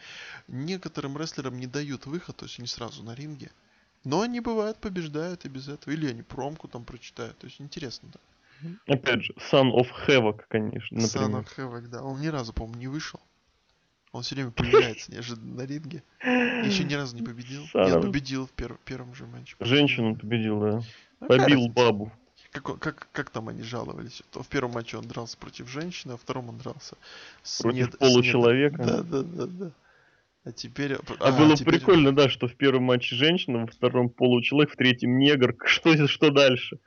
Некоторым рестлерам не дают выход, то есть они сразу на ринге. Но они, бывают, побеждают и без этого. Или они промку там прочитают. То есть интересно, да. Опять же, Son of Havoc, конечно, Son например. of Havoc, да. Он ни разу, по-моему, не вышел. Он все время появляется *laughs* неожиданно на ринге. Еще ни разу не победил. Son Нет, победил в пер- первом же матче. Женщину победил, да. Ну, Побил разница? бабу. Как, как, как там они жаловались? В первом матче он дрался против женщины, а в втором он дрался с Против с получеловека. Да, да, да, да. А теперь... А, было теперь- прикольно, да, что в первом матче женщина, во втором получеловек, в третьем негр. *laughs* Что, что дальше?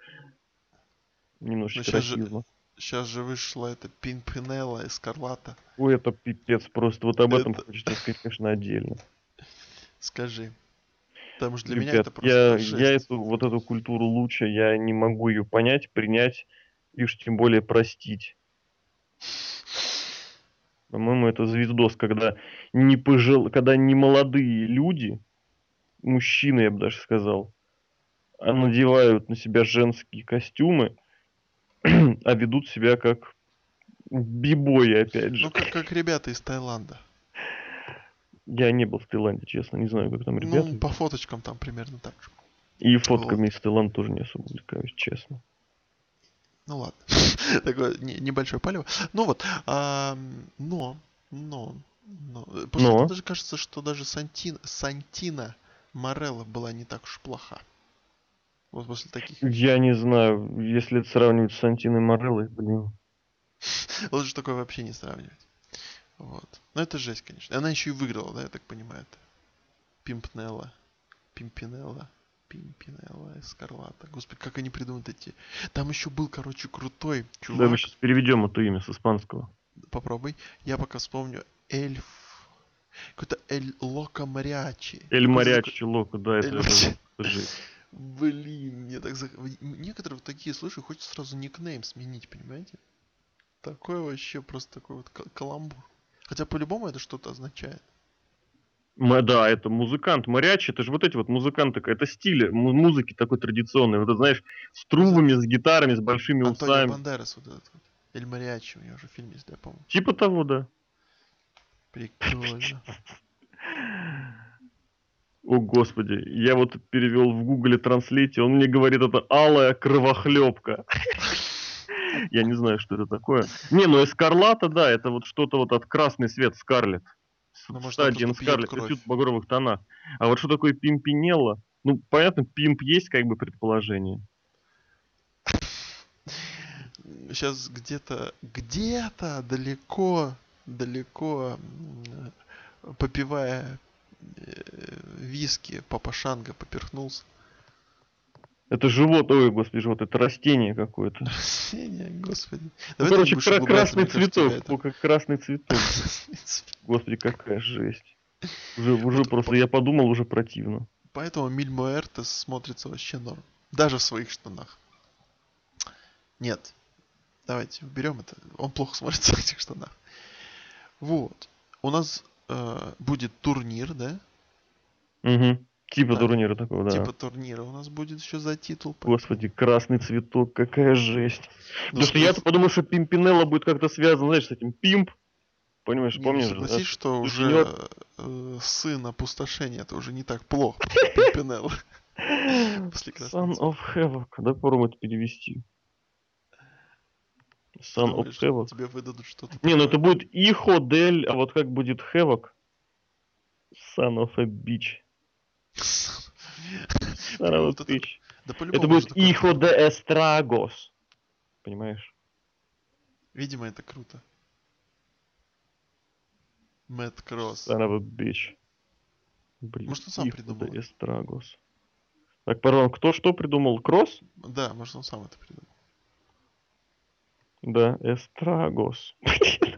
Немножечко Ну, расизма. Сейчас же вышла эта Пинпинелла и Скарлата. Ой, это пипец просто. Вот об этом Это- хочется сказать, конечно, отдельно. *laughs* Скажи. Потому что для меня Ребят, это просто я, жесть. я эту, вот эту культуру лучше, я не могу ее понять, принять и уж тем более простить. По-моему, это звездос, когда не пожил, когда не молодые люди, мужчины, я бы даже сказал, а надевают на себя женские костюмы, *clears throat* а ведут себя как бибои, опять же. Ну, как, как ребята из Таиланда. Я не был в Таиланде, честно, не знаю, как там ребята. Ну, по фоточкам там примерно так же. И фотками из Таиланда тоже не особо увлекаюсь, честно. Ну ладно. *laughs* Такое не- небольшое палево. Ну вот. а, но, но, но. После Но? этого даже кажется, что даже Сантин, Сантина Морелла была не так уж плоха. Вот после таких. Я не знаю, если это сравнивать с Сантиной Мореллой, блин. *laughs* Лучше такое вообще не сравнивать. Вот. Но это жесть, конечно. Она еще и выиграла, да, я так понимаю. Это. Пимпнелла. Пимпинелла. Пимпинелла и Скарлата. Господи, как они придумают эти... Там еще был, короче, крутой Да, чувак. мы сейчас переведем это имя с испанского. Попробуй. Я пока вспомню. Эльф. Какой-то Эль Лока Мариачи. Эль Мариачи Локо, да, это, Эль это- такой- Блин, мне так... Некоторые вот такие слышу, хочется сразу никнейм сменить, понимаете? Такое вообще просто такой вот кал- каламбур. Хотя по-любому это что-то означает. Ма- Да, это музыкант. Мариачи, это же вот эти вот музыканты, это стиль му- музыки такой традиционный. Вот это, знаешь, с трубами, с гитарами, с большими Антонио усами. Бандерас вот этот вот. Эль Мариачи, у него же фильм есть, да, я помню. Типа того, да. Прикольно. О, господи, я вот перевел в гугле транслите, он мне говорит, это алая кровохлебка. Я не знаю, что это такое. Не, ну эскарлата, да, это вот что-то вот от красный свет, скарлет. Ну, просто пьет скарлет, в багровых тонах. А вот что такое пимпинелла? Ну, понятно, пимп есть как бы предположение. Сейчас где-то, где-то далеко, далеко, э, попивая э, виски, папа Шанга поперхнулся. Это живот, ой, господи, живот, это растение какое-то. Растение, господи. Ну, короче, кра- красный цветок, это- *laughs* как красный цветок. Господи, какая жесть. Уже, уже просто, я подумал, уже противно. Поэтому Миль Муэртес смотрится вообще норм. Даже в своих штанах. Нет. Давайте уберем это. Он плохо смотрится *laughs* в этих штанах. Вот. У нас э, будет турнир, да? Угу. Типа Да. турнира такого, да. Типа турнира. У нас будет еще за титул. Господи, красный цветок, какая жесть. Ну, Потому что я-то подумал, что Пимпинелла будет как-то связан, знаешь, с этим Пимп. Понимаешь, Не, помнишь? же, да? согласись, что уже э, сын опустошения это уже не так плохо. *laughs* Пимпинелла. Son of Havoc. Да, попробуем это перевести. Son of Havoc. Тебе выдадут что-то. Не, ну это будет Ихо Дель, а вот как будет Havoc? Son of a bitch. Son of a Вот это- будет. Ихо де Эстрагос. Понимаешь? Видимо, это круто. Мэтт Кросс. Son of bitch. Блин, Может, он сам придумал. Эстрагос. Так, пардон, кто что придумал? Кросс? Да, может, он сам это придумал. Да, Эстрагос. *laughs*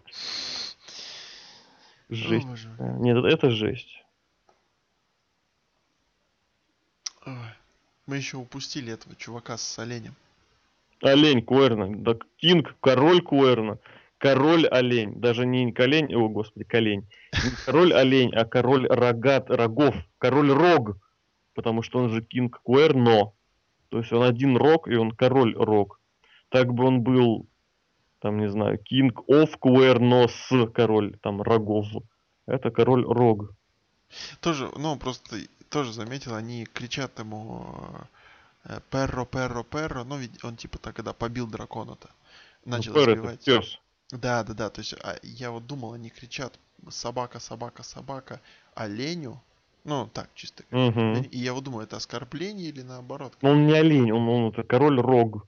Жесть. А, Нет, это жесть. Ой. Мы еще упустили этого чувака с оленем. Олень Куэрна. Да, Кинг, король Куэрна. Король олень. Даже не колень, о господи, колень. Не король олень, а король рогат, рогов. Король рог. Потому что он же Кинг Куэрно. То есть он один рог, и он король рог. Так бы он был, там, не знаю, Кинг оф Куэрно с король, там, рогов. Это король рог. Тоже, ну, просто тоже заметил, они кричат ему э, перро, перро, перро, ну, ведь он типа так, когда побил дракона-то, начал Ну, Пэр это сбивать. пес. Да, да, да, то есть а, я вот думал, они кричат собака, собака, собака оленю, ну, так, чисто. оленю. И я вот думаю, это оскорбление или наоборот? Но он не олень, он, он это король рог.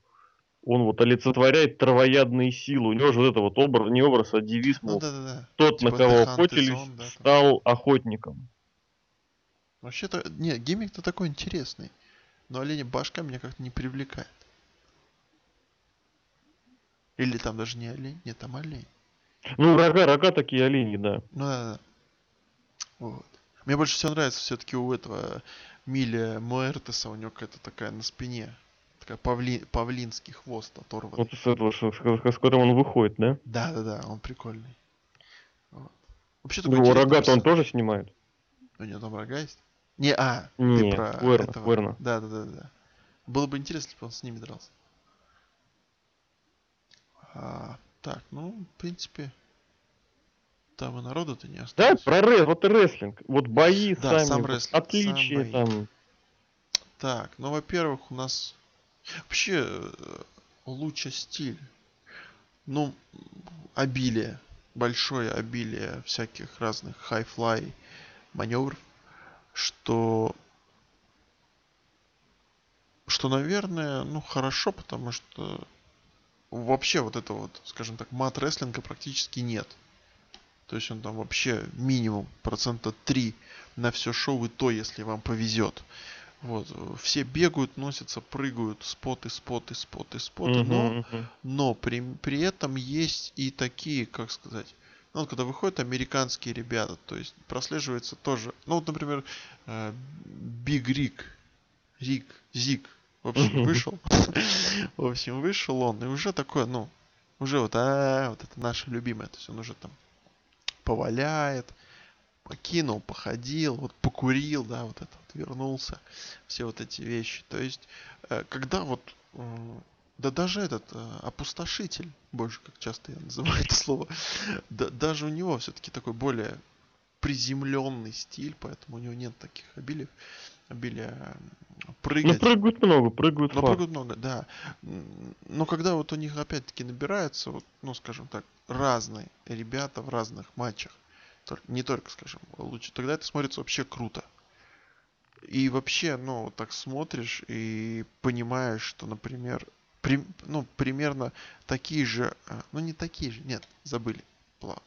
Он вот олицетворяет травоядные силы. У него же вот это вот образ, не образ, а девиз, Ну, мол, да, да, да. тот, типа на кого охотились, да, стал охотником. Вообще-то, не, гиммик-то такой интересный, но оленя башка меня как-то не привлекает. Или там даже не олень, нет, там олень. Ну, рога, рога такие олени, да. Ну да, да. Вот. Мне больше всего нравится все-таки у этого Миля Муэртеса, у него какая-то такая на спине, такая павли, павлинский хвост оторванный. Вот с этого, с, с- с которым он выходит, да? Да, да, да, он прикольный. Вот. Вообще Ну, такой Его рога-то он тоже снимает. У него там рога есть? Не, а, Не, ты про Куэрна, этого. Куэрна. Да, да, да, да. Было бы интересно, если бы он с ними дрался. А, так, ну, в принципе, там и народу-то не Да, осталось. про рэ, вот и рестлинг. Вот бои Да, сами, сам рестлинг, отличия сам бои. там. Так, ну, во-первых, у нас вообще э, лучше стиль. Ну, обилие, большое обилие всяких разных хай-флай маневров, что, что, наверное, ну, хорошо, потому что вообще вот это вот, скажем так, мат-рестлинга практически нет. То есть он там вообще минимум процента 3 на все шоу, и то, если вам повезет. Вот, все бегают, носятся, прыгают, споты, споты, споты, споты, но, Мгм, мгм. но при, при этом есть и такие, как сказать, ну, вот когда выходят американские ребята, то есть прослеживается тоже, ну, вот, например, Биг Рик, Рик, Зик, в общем, вышел, *laughs* в общем, вышел он, и уже такое, ну, уже вот, а, вот это наше любимое, то есть он уже там поваляет, покинул, походил, вот покурил, да, вот это вот вернулся, все вот эти вещи. То есть, э, когда вот, да даже этот э, опустошитель, больше как часто я называю это слово, *laughs* да, даже у него все-таки такой более приземленный стиль, поэтому у него нет таких обилий, обилия Ну, прыгать. прыгают много, прыгают Но факт. прыгают много, да. Но когда вот у них опять-таки набираются, вот, ну, скажем так, разные ребята в разных матчах, не только, скажем, лучше, тогда это смотрится вообще круто. И вообще, ну, вот так смотришь и понимаешь, что, например, при- ну, примерно такие же, а, ну, не такие же, нет, забыли,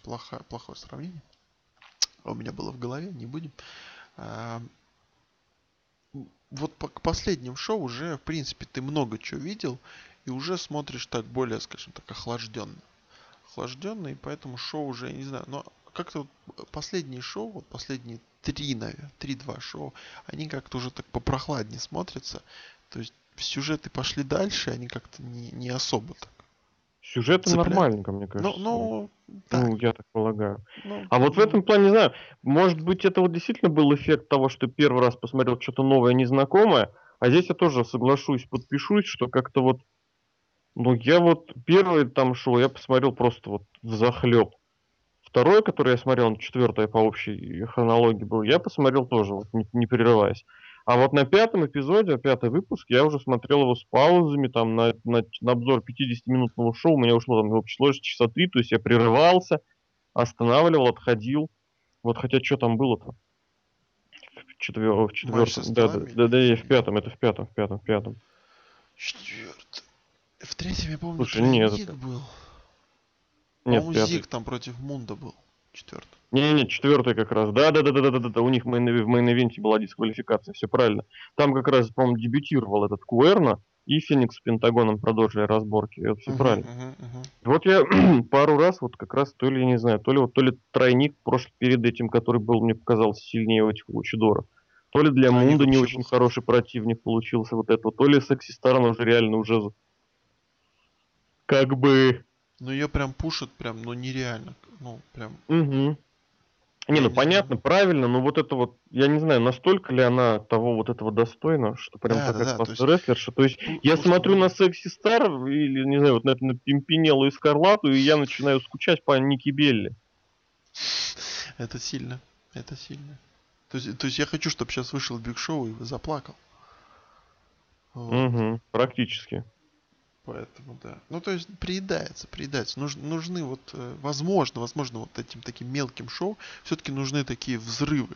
плохо, плохое сравнение. А У меня было в голове, не будем. А, вот по, к последним шоу уже, в принципе, ты много чего видел, и уже смотришь так более, скажем так, охлажденно. Охлажденно, и поэтому шоу уже, я не знаю, но как-то вот последние шоу, вот последние три, наверное, три-два шоу, они как-то уже так попрохладнее смотрятся. То есть сюжеты пошли дальше, они как-то не, не особо так. Цепляет. нормальненько, мне Ну, кажется. ну, так. Ну, я так полагаю. ну, А вот в ну, этом плане, не знаю, может быть, это вот действительно был эффект того, что первый раз посмотрел что-то новое, незнакомое, а здесь я тоже соглашусь, подпишусь, что как-то вот, ну, я вот первое там шоу я посмотрел просто вот в захлеб. Второе, которое я смотрел, четвертое по общей хронологии был, я посмотрел тоже, вот, не, не прерываясь. А вот на пятом эпизоде, пятый выпуск, я уже смотрел его с паузами, там, на, на, на обзор 50-минутного шоу, у меня ушло там в общей сложности часа три, то есть я прерывался, останавливал, отходил. Вот хотя что там было-то? В, четвер... в четвертом. Да, да, да, да, и в пятом, это в пятом, в пятом, в пятом. Четвертый. В третьем, я помню, Слушай, нет, тройник это- был. Нет, По-моему. Зиг там против Мунда был. Четвертый. Не-не-не, четвертый как раз. Да-да-да-да-да-да. У них в main- в main event е была дисквалификация, все правильно. Там как раз, по-моему, дебютировал этот Куэрна и Феникс с Пентагоном продолжили разборки. Это все правильно. Вот я *clears throat* пару раз, вот как раз, то ли, я не знаю, то ли вот то ли тройник прошлый перед этим, который был, мне показался сильнее у этих лучадоров. То ли для Мунда не очень хороший противник получился вот это, то ли Секси Стар, она уже реально уже как бы... Ну ее прям пушат, прям, ну нереально. Ну, прям. Мгм. Не, ну понятно, правильно, но вот это вот, я не знаю, настолько ли она того вот этого достойна, что прям Да, такая да, да, то рестлерша. То есть я пушат смотрю на много. Секси Стар или, не знаю, вот на, на Пимпинеллу и Скарлату, и я начинаю скучать по Ники Белли. Это сильно. Это сильно. То есть, то есть я хочу, чтобы сейчас вышел Биг Шоу и заплакал. Вот, Мгм, практически. Поэтому, да. Ну, то есть, приедается, приедается. Нуж- нужны вот, э, возможно, возможно, вот этим таким мелким шоу все-таки нужны такие взрывы.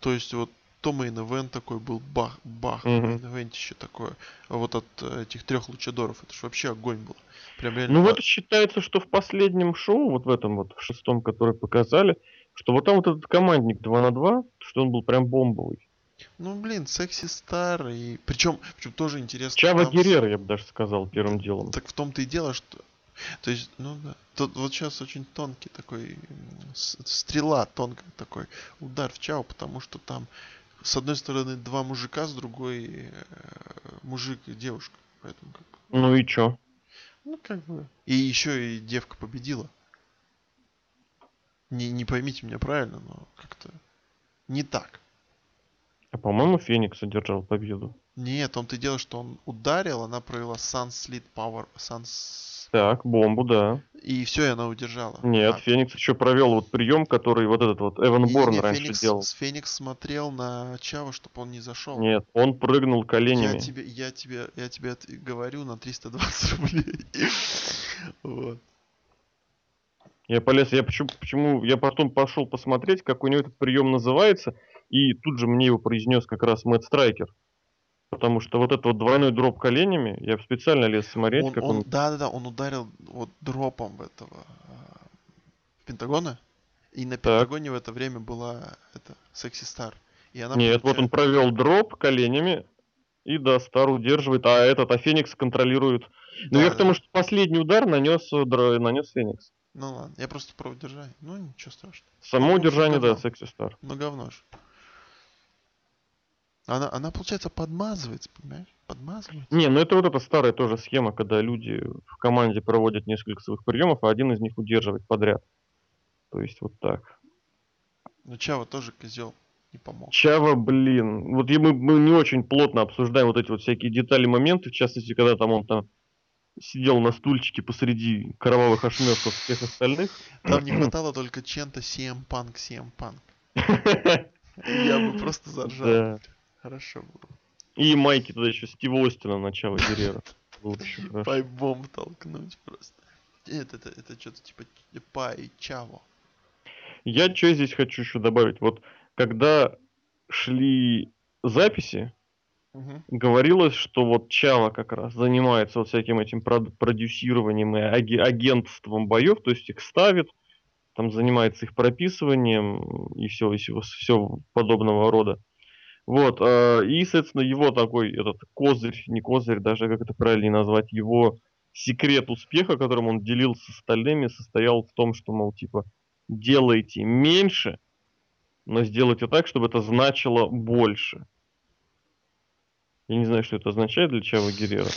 То есть, вот то main event такой был, бах, бах, Мгм. main такое. А вот от э, этих трех лучадоров, это же вообще огонь был. Прям реально. Ну вот считается, что в последнем шоу, вот в этом вот, в шестом, который показали, что вот там вот этот командник 2 на 2, что он был прям бомбовый. Ну, блин, секси стар и... Причем, причем тоже интересно. Чава там Геррера, я бы даже сказал, первым делом. Так в том-то и дело, что... То есть, ну да. Тут вот сейчас очень тонкий такой... Стрела тонкая такой удар в Чао, потому что там с одной стороны два мужика, с другой э, мужик и девушка. Поэтому как бы... Ну и чё? Ну как бы... И еще и девка победила. Не, не поймите меня правильно, но как-то не так. А по-моему, Феникс одержал победу. Нет, том-то и дело, что он ударил, она провела Sunslid Power, Suns... Так, бомбу, да. И все, и она удержала. Нет, А Феникс еще провел вот прием, который вот этот вот Эван Борн раньше Феникс, делал. Феникс смотрел на Чава, чтобы он не зашел. Нет, он прыгнул Я коленями. тебе, я тебе, я тебе говорю на 320 рублей. *laughs* Вот. Я полез, я почему, почему, я потом пошел посмотреть, как у него этот прием называется, и тут же мне его произнес как раз Мэтт Страйкер. Потому что вот этот вот двойной дроп коленями, я специально лез смотреть, Он, как он, он... да, да, да, он ударил вот дропом в этого а, Пентагона. И на Так. Пентагоне в это время была это Секси Стар. И она Нет, вот он получает- провел дроп коленями, и да, Стар удерживает, а этот, а Феникс контролирует. Ну Да, я к тому, да. что последний удар нанес, э, нанес Феникс. Ну ладно, я просто про удержание. Ну ничего страшного. Само Ну, удержание, да, говно. секси Стар. Ну говно ж. Она, она, получается, подмазывается, понимаешь? Подмазывается. Не, ну это вот эта старая тоже схема, когда люди в команде проводят несколько своих приемов, а один из них удерживает подряд. То есть вот так. Но Чава тоже козел не помог. Чава, блин, вот мы, мы не очень плотно обсуждаем вот эти вот всякие детали, моменты, в частности, когда там он там сидел на стульчике посреди кровавых ошметков всех остальных. Там не *clears throat* хватало только Чента CM Punk, CM Punk. Я бы просто заржал. Да. Хорошо было. И майки туда еще Стива Остина на Чава Геррера. Было бы еще хорошо. Пайбом толкнуть просто. Это, это, это что-то типа Пай Чаво. Я что здесь хочу еще добавить? Вот когда шли записи, говорилось, что вот Чава как раз занимается вот всяким этим прод- продюсированием и агентством боев, то есть их ставит, там занимается их прописыванием и все, и всего, все подобного рода. Вот, э, и, соответственно, его такой, этот козырь, не козырь, даже как это правильнее назвать, его секрет успеха, которым он делился с остальными, состоял в том, что, мол, типа, делайте меньше, но сделайте так, чтобы это значило больше. Я не знаю, что это означает для Чава Геррера.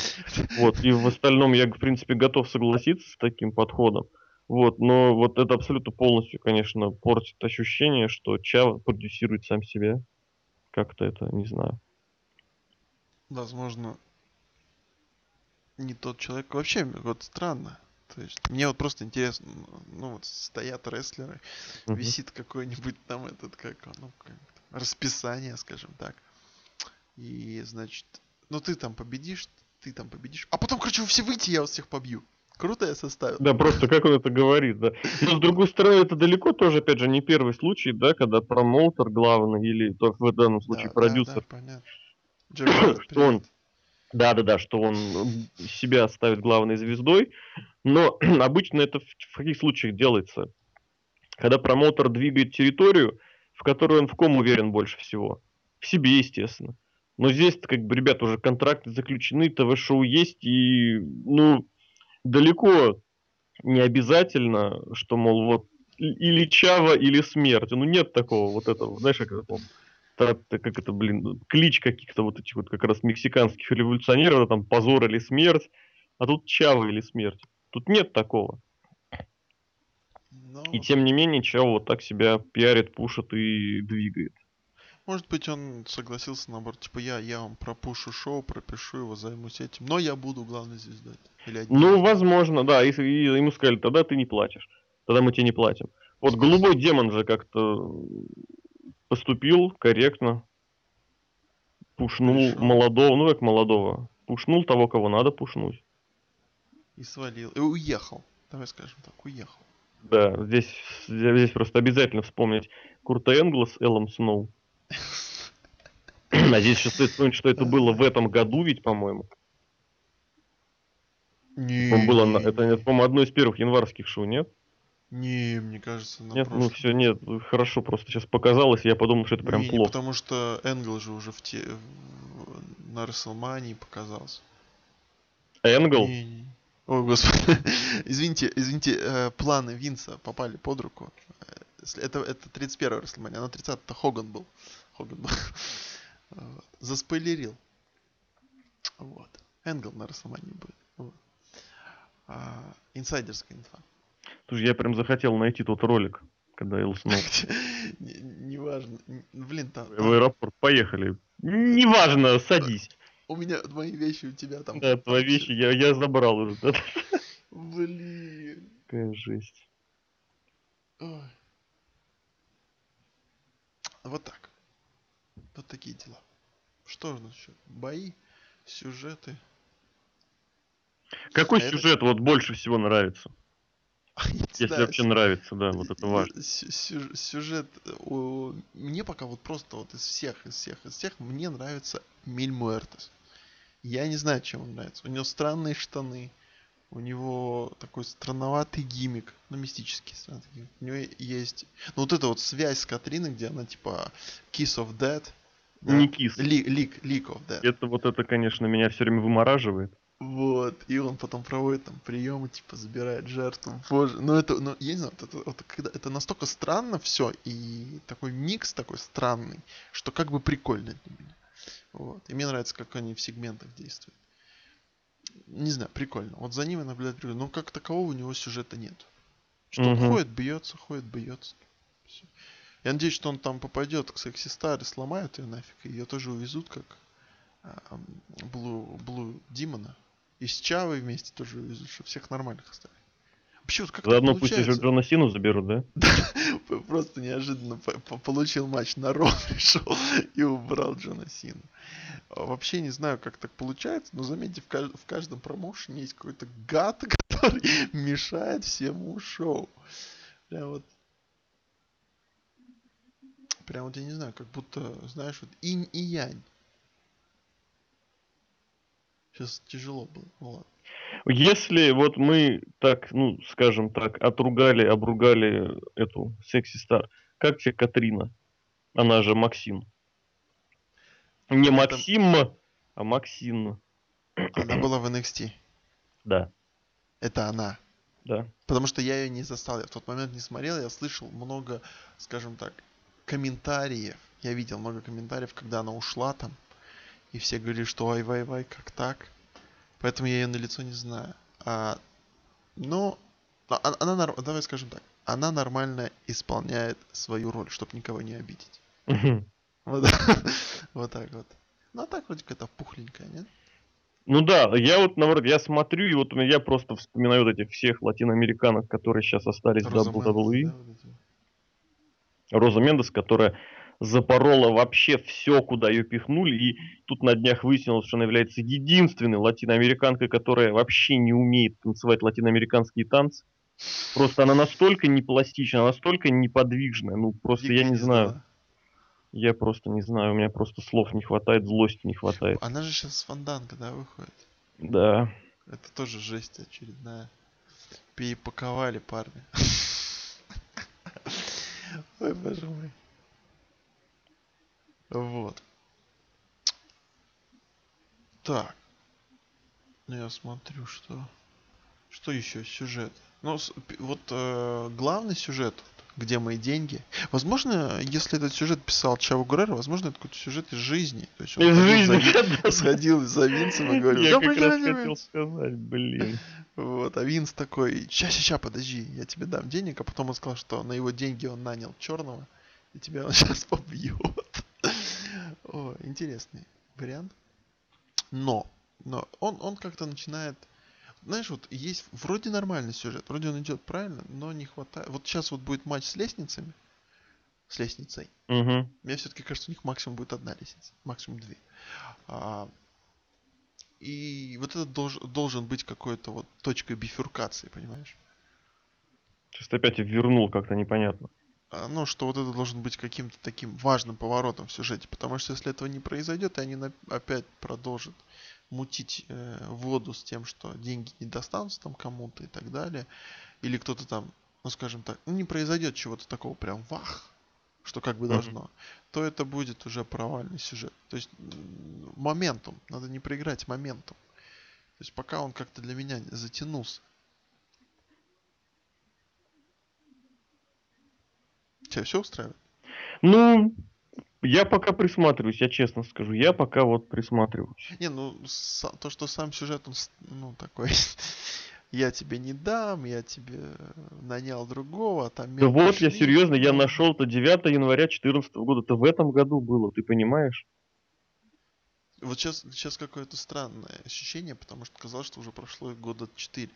Вот, и в остальном я, в принципе, готов согласиться с таким подходом. Вот, но вот это абсолютно полностью, конечно, портит ощущение, что Чава продюсирует сам себя. Как-то это, не знаю. Возможно, не тот человек. Вообще, вот странно. То есть, мне вот просто интересно, ну вот стоят рестлеры, Мгм. висит какой-нибудь там этот, как ну, как расписание, скажем так. И, значит, ну ты там победишь, ты там победишь. А потом, короче, вы все выйти, я вас всех побью. Круто я составил. Да, просто как он это говорит, да. Но с другой стороны, это далеко тоже, опять же, не первый случай, да, когда промоутер главный или то в данном случае Да, да, продюсер да, понятно. Джерри, что *clears throat* он. Да, да, да, что он себя ставит главной звездой, но *clears throat* обычно это в, в каких случаях делается? когда промоутер двигает территорию, в которой он в ком уверен больше всего. В себе, естественно. Но здесь, как бы, ребят, уже контракты заключены, ТВ-шоу есть, и, ну, далеко не обязательно, что, мол, вот или Чава, или смерть. Ну, нет такого вот этого, знаешь, как это помню. Как это, блин, клич каких-то вот этих вот как раз мексиканских революционеров, там, позор или смерть, а тут Чава или смерть. Тут нет такого. Но... И тем не менее, Чао вот так себя пиарит, пушит и двигает. Может быть, он согласился, наоборот, типа, я, я вам пропушу шоу, пропишу его, займусь этим, но я буду главной звездой. Или ну, возможно, да, и, и ему сказали, тогда ты не платишь, тогда мы тебе не платим. Вот голубой демон же как-то поступил корректно, пушнул Хорошо. молодого, ну как молодого, пушнул того, кого надо пушнуть. И свалил, и уехал, давай скажем так, уехал. Да, здесь, здесь просто обязательно вспомнить Курта Энгла с Эллом Сноу. А здесь еще стоит вспомнить, что это было в этом году ведь, по-моему. Не. Было, это, по-моему, одно из первых январских шоу, нет? Не, мне кажется, на Нет, ну все, нет, хорошо, просто сейчас показалось, я подумал, что это прям не, плохо. Не, потому что Энгл же уже в те... на Расселмании показался. Энгл? Не, не. Ой, господи. *laughs* извините, извините, э, планы Винса попали под руку. Это, это 31-й Расселмания, а на 30-то Хоган был. Хоган был. *laughs* Заспойлерил. Вот. Энгл на Расселмании будет. Вот. А, инсайдерская инфа. Слушай, я прям захотел найти тот ролик, когда Эл Сноу. *laughs* Неважно. Блин, там... В аэропорт поехали. Неважно, садись. У меня твои вещи, у тебя там. Да, твои вещи, я, я забрал уже. Блин. Какая жесть. Ой. Вот так. Вот такие дела. Что же насчет? Бои, сюжеты. Какой а сюжет это... вот больше всего нравится? *laughs* Если вообще нравится, да, вот это важно. Сюжет, мне пока вот просто вот из всех, из всех, из всех, мне нравится Миль Муэртес. Я не знаю, чем он нравится. У него странные штаны. У него такой странноватый гиммик. Ну, мистический странный гиммик. У него есть... Ну, вот эта вот связь с Катриной, где она, типа, Kiss of Dead. Да? Не Kiss. Leak, leak, leak of Dead. Это вот это, конечно, меня все время вымораживает. Вот, и он потом проводит там приемы, типа, забирает жертву. Боже, ну это, ну, я не знаю, это, это, это, это настолько странно все, и такой микс такой странный, что как бы прикольно для меня. Вот. И мне нравится, как они в сегментах действуют. Не знаю, прикольно. Вот за ними наблюдать прикольно. Но как такового у него сюжета нет. Что угу. ходит, бьется, ходит, бьется. Все. Я надеюсь, что он там попадет к Секси Стар и сломают ее нафиг. И ее тоже увезут, как а, Блу, Блу Димона. И с Чавой вместе тоже увезут, чтобы всех нормальных оставили. Вот как Заодно пусть еще Джона Сину заберут, да? *laughs* Да, просто неожиданно получил матч на Ро, *laughs* пришел и убрал Джона Сину. А вообще не знаю, как так получается, но заметьте, в, кажд- в каждом промоушене есть какой-то гад, *laughs* который мешает всему шоу. Прям вот Прям вот я не знаю, как будто, знаешь, вот инь и янь. Сейчас тяжело было, ну ладно. Если вот мы так, ну, скажем так, отругали, обругали эту секси стар, как тебе Катрина? Она же Максим. Не Это... Максим, а Максим. Она была в NXT. Да. Это она. Да. Потому что я ее не застал, я в тот момент не смотрел, я слышал много, скажем так, комментариев. Я видел много комментариев, когда она ушла там. И все говорили, что ай вай вай как так. Поэтому я ее на лицо не знаю. А, но а, а, она, она, давай скажем так, она нормально исполняет свою роль, чтобы никого не обидеть. Вот, *laughs* вот так вот. Ну а так вроде какая-то пухленькая, нет? Ну да, я вот, наоборот, я смотрю, и вот у меня я просто вспоминаю вот этих всех латиноамериканок, которые сейчас остались в WWE. Да, вот Роза Мендес, которая запорола вообще все, куда ее пихнули, и тут на днях выяснилось, что она является единственной латиноамериканкой, которая вообще не умеет танцевать латиноамериканские танцы. Просто она настолько непластична, настолько неподвижная, ну просто я не знаю. Я просто не знаю, у меня просто слов не хватает, злости не хватает. Она же сейчас с Фанданга, да, выходит? Да. Это тоже жесть очередная. Перепаковали парни. *laughs* Ой, боже мой. Вот. Так. Ну, я смотрю, что... Что еще? Сюжет. Ну, вот э, главный сюжет, где мои деньги. Возможно, если этот сюжет писал Чаво Гурера, возможно, это какой-то сюжет из жизни. То есть он Из за жизни. Вин- сходил за Винсом и говорил, Я «Да, как раз хотел Винс». сказать, блин. Вот, а Винс такой, ща, ща, ща, подожди, я тебе дам денег, а потом он сказал, что на его деньги он нанял черного, и тебя он *laughs* сейчас побьет. О, интересный вариант. Но, но он, он как-то начинает, знаешь, вот есть вроде нормальный сюжет, вроде он идет правильно, но не хватает. Вот сейчас вот будет матч с лестницами, с лестницей. Мгм. Мне все-таки кажется, у них максимум будет одна лестница, максимум две. А, и вот это долж- должен быть какой-то вот точкой бифуркации, понимаешь? Сейчас опять вернул как-то непонятно. А, Ну, что вот это должен быть каким-то таким важным поворотом в сюжете, потому что если этого не произойдет, и они на- опять продолжат мутить э, воду с тем, что деньги не достанутся там кому-то и так далее, или кто-то там, ну скажем так, ну, не произойдет чего-то такого прям вах, что как бы должно, то это будет уже провальный сюжет. То есть моментум, надо не проиграть моментум. То есть пока он как-то для меня затянулся. Тебя все устраивает? Ну, я пока присматриваюсь, я честно скажу. Я пока вот присматриваюсь. Не, ну то, что сам сюжет, он, ну, такой, *laughs* я тебе не дам, я тебе нанял другого, а там Да вот, я серьезно, я ну, нашел это 9 января 2014 года. Это в этом году было, ты понимаешь? Вот сейчас, сейчас какое-то странное ощущение, потому что казалось, что уже прошло года 4.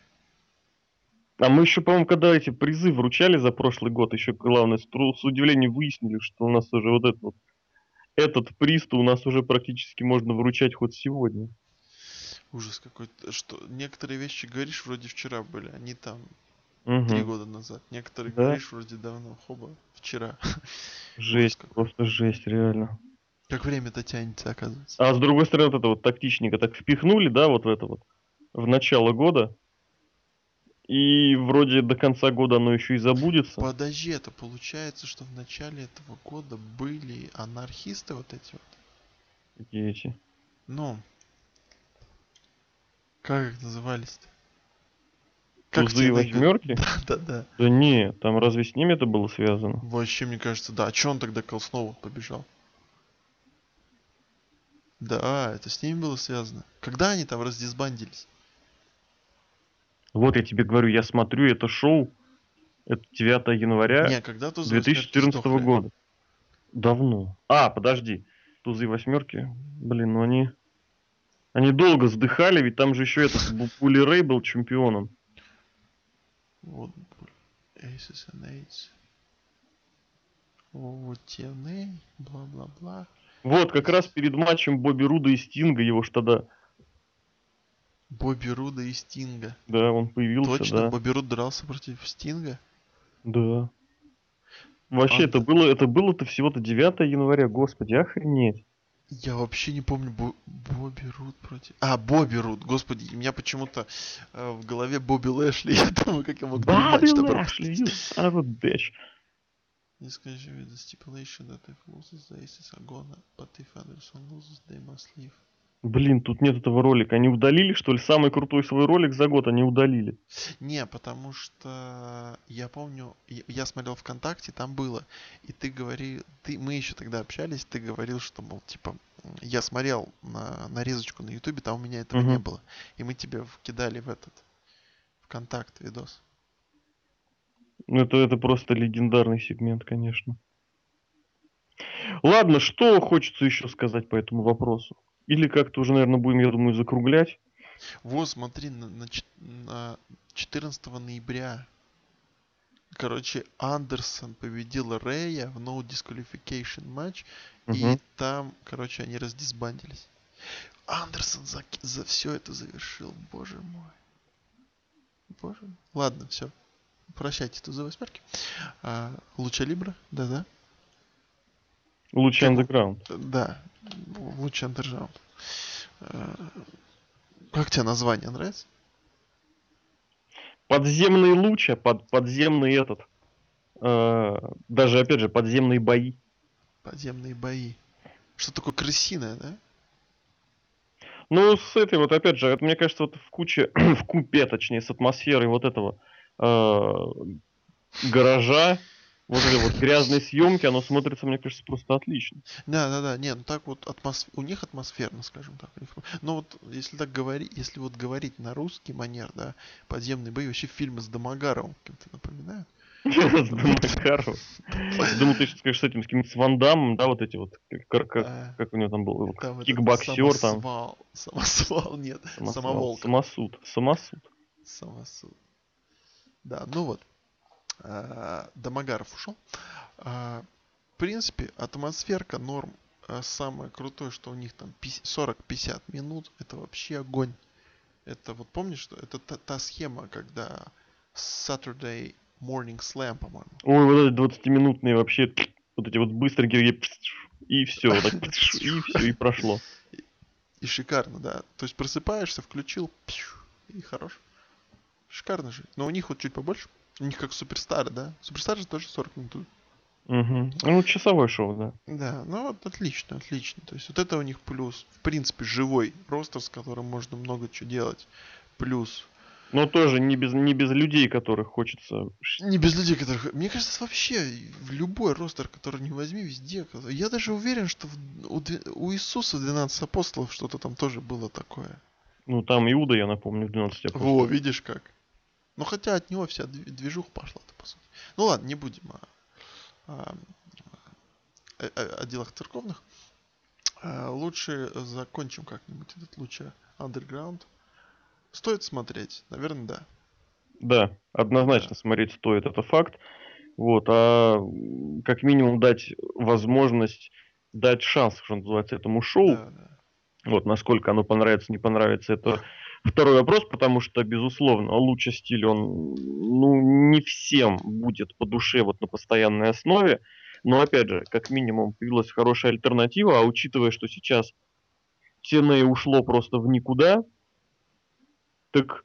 А мы еще, по-моему, когда эти призы вручали за прошлый год, еще главное, с, с удивлением выяснили, что у нас уже вот этот вот этот приз у нас уже практически можно вручать хоть сегодня. Ужас какой-то. Что некоторые вещи говоришь, вроде вчера были, они там Мгм. три года назад. Некоторые Да. говоришь, вроде давно, хоба, вчера. *laughs* Жесть, просто жесть, реально. Как время-то тянется, оказывается. А с другой стороны, вот это вот тактичненько так впихнули, да, вот в это вот, в начало года. И вроде до конца года оно еще и забудется. Подожди, это получается, что в начале этого года были анархисты вот эти вот. Какие эти. Ну, как их назывались-то? Как Тузы и восьмерки? *laughs* Да, да, да. Да не, там разве с ними это было связано? Вообще, мне кажется, да. А чё он тогда к снова побежал? Да, это с ними было связано. Когда они там раздисбандились? Вот я тебе говорю, я смотрю это шоу, это 9 января Не, когда Тузы и Восьмерки 2014 сдохли. года. Давно. А, подожди. Тузы восьмерки. Блин, ну они... Они долго вздыхали, ведь там же еще этот Бу- Пули Рэй был чемпионом. Вот. Aces and Eights. Вот TNA, бла-бла-бла. Вот, как раз перед матчем Бобби Руда и Стинга, его ж тогда, Бобби Руда и Стинга. да, он появился, Точно, да. Бобби Руд дрался против Стинга? Да. Вообще, А, это было, это было-то всего-то 9 января, господи, охренеть. Я вообще не помню Бо- Бобби Руд против... А, Бобби Руд, господи, у меня почему-то э, в голове Бобби Лэшли. *laughs* Я думаю, как я мог Бобби Лэшли, you son of a bitch. Не скажи with the stipulation that if loses, the aces are gonna, but if Anderson loses, they must leave. Блин, тут нет этого ролика. Они удалили, что ли? Самый крутой свой ролик за год они удалили. Не, потому что я помню, я, смотрел ВКонтакте, там было, и ты говорил, ты, мы еще тогда общались, ты говорил, что, мол, типа, я смотрел на нарезочку на Ютубе, там у меня этого не Мгм. было, и мы тебе вкидали в этот ВКонтакт видос. Ну, это, это просто легендарный сегмент, конечно. Ладно, что хочется еще сказать по этому вопросу? Или как-то уже, наверное, будем, я думаю, закруглять. Вот, смотри, на, на на 14 ноября, короче, Андерсон победил Рэя в No Disqualification матч, и Мгм. там, короче, они раздисбандились. Андерсон за, за все это завершил, боже мой. Боже мой. Ладно, все. Прощайте тузы восьмерки. А, Луча Либра, да-да. Лучше Как- андеграунд. Да, лучше андержаунд. А, Как тебе название нравится? Подземный луча, под, подземный этот. э, даже, опять же, подземные бои. Подземные бои. Что такое крысиное, да? Ну, с этой вот, опять же, это, мне кажется, вот в куче, *clears throat* в купе, точнее, с атмосферой вот этого э, гаража, вот этой вот грязной съемки, оно смотрится, мне кажется, просто отлично. Да, да, да, нет, ну так вот атмосф... у них атмосферно, скажем так. Но вот если так говорить, если вот говорить на русский манер, да, подземные бои, вообще фильмы с Домогаровым кем-то напоминают. *laughs* С Домогаровым. Думал, ты сейчас скажешь с этим, с каким-то с Ван Дамом, да, вот эти вот, как, А, у него там был, кикбоксер там. Самосвал. Самосвал, нет, самоволк. Самосуд. Самосуд. Самосуд. Да, ну вот. А, Домогаров ушел. А, В принципе, атмосферка норм. А Самое крутое, что у них там пи- 40-50 минут, это вообще огонь. Это вот помнишь, что это та, та схема, когда Saturday Morning Slam, по-моему. Ой, вот эти 20-минутные вообще, вот эти вот быстренькие, и все, вот так, *laughs* и все, и прошло. И шикарно, да. То есть просыпаешься, включил, и хорош. Шикарно же. Но у них вот чуть побольше. У них как суперстары, да? Суперстары же тоже 40 минут. Мгм. Ну, часовое шоу, да. Да, ну вот отлично, отлично. То есть вот это у них плюс. В принципе, живой ростер, с которым можно много чего делать. Плюс. Но тоже не без, не без людей, которых хочется... Не без людей, которых... Мне кажется, вообще, в любой ростер, который не возьми, везде... Я даже уверен, что в- у, у Иисуса 12 апостолов что-то там тоже было такое. Ну, там Иуда, я напомню, в 12 апостолов. Во, видишь как. Ну хотя от него вся дви- движуха пошла-то, по сути. Ну ладно, не будем о, о- о- о- делах церковных. А, Лучше закончим как-нибудь этот лучше Underground. Стоит смотреть? Наверное, да. Да, однозначно смотреть стоит, это факт. Вот, а как минимум дать возможность, дать шанс, что называется, этому шоу. Да, да. Вот, насколько оно понравится, не понравится, это второй вопрос, потому что, безусловно, лучше стиль, он, ну, не всем будет по душе вот на постоянной основе, но, опять же, как минимум, появилась хорошая альтернатива, а учитывая, что сейчас TNA ушло просто в никуда, так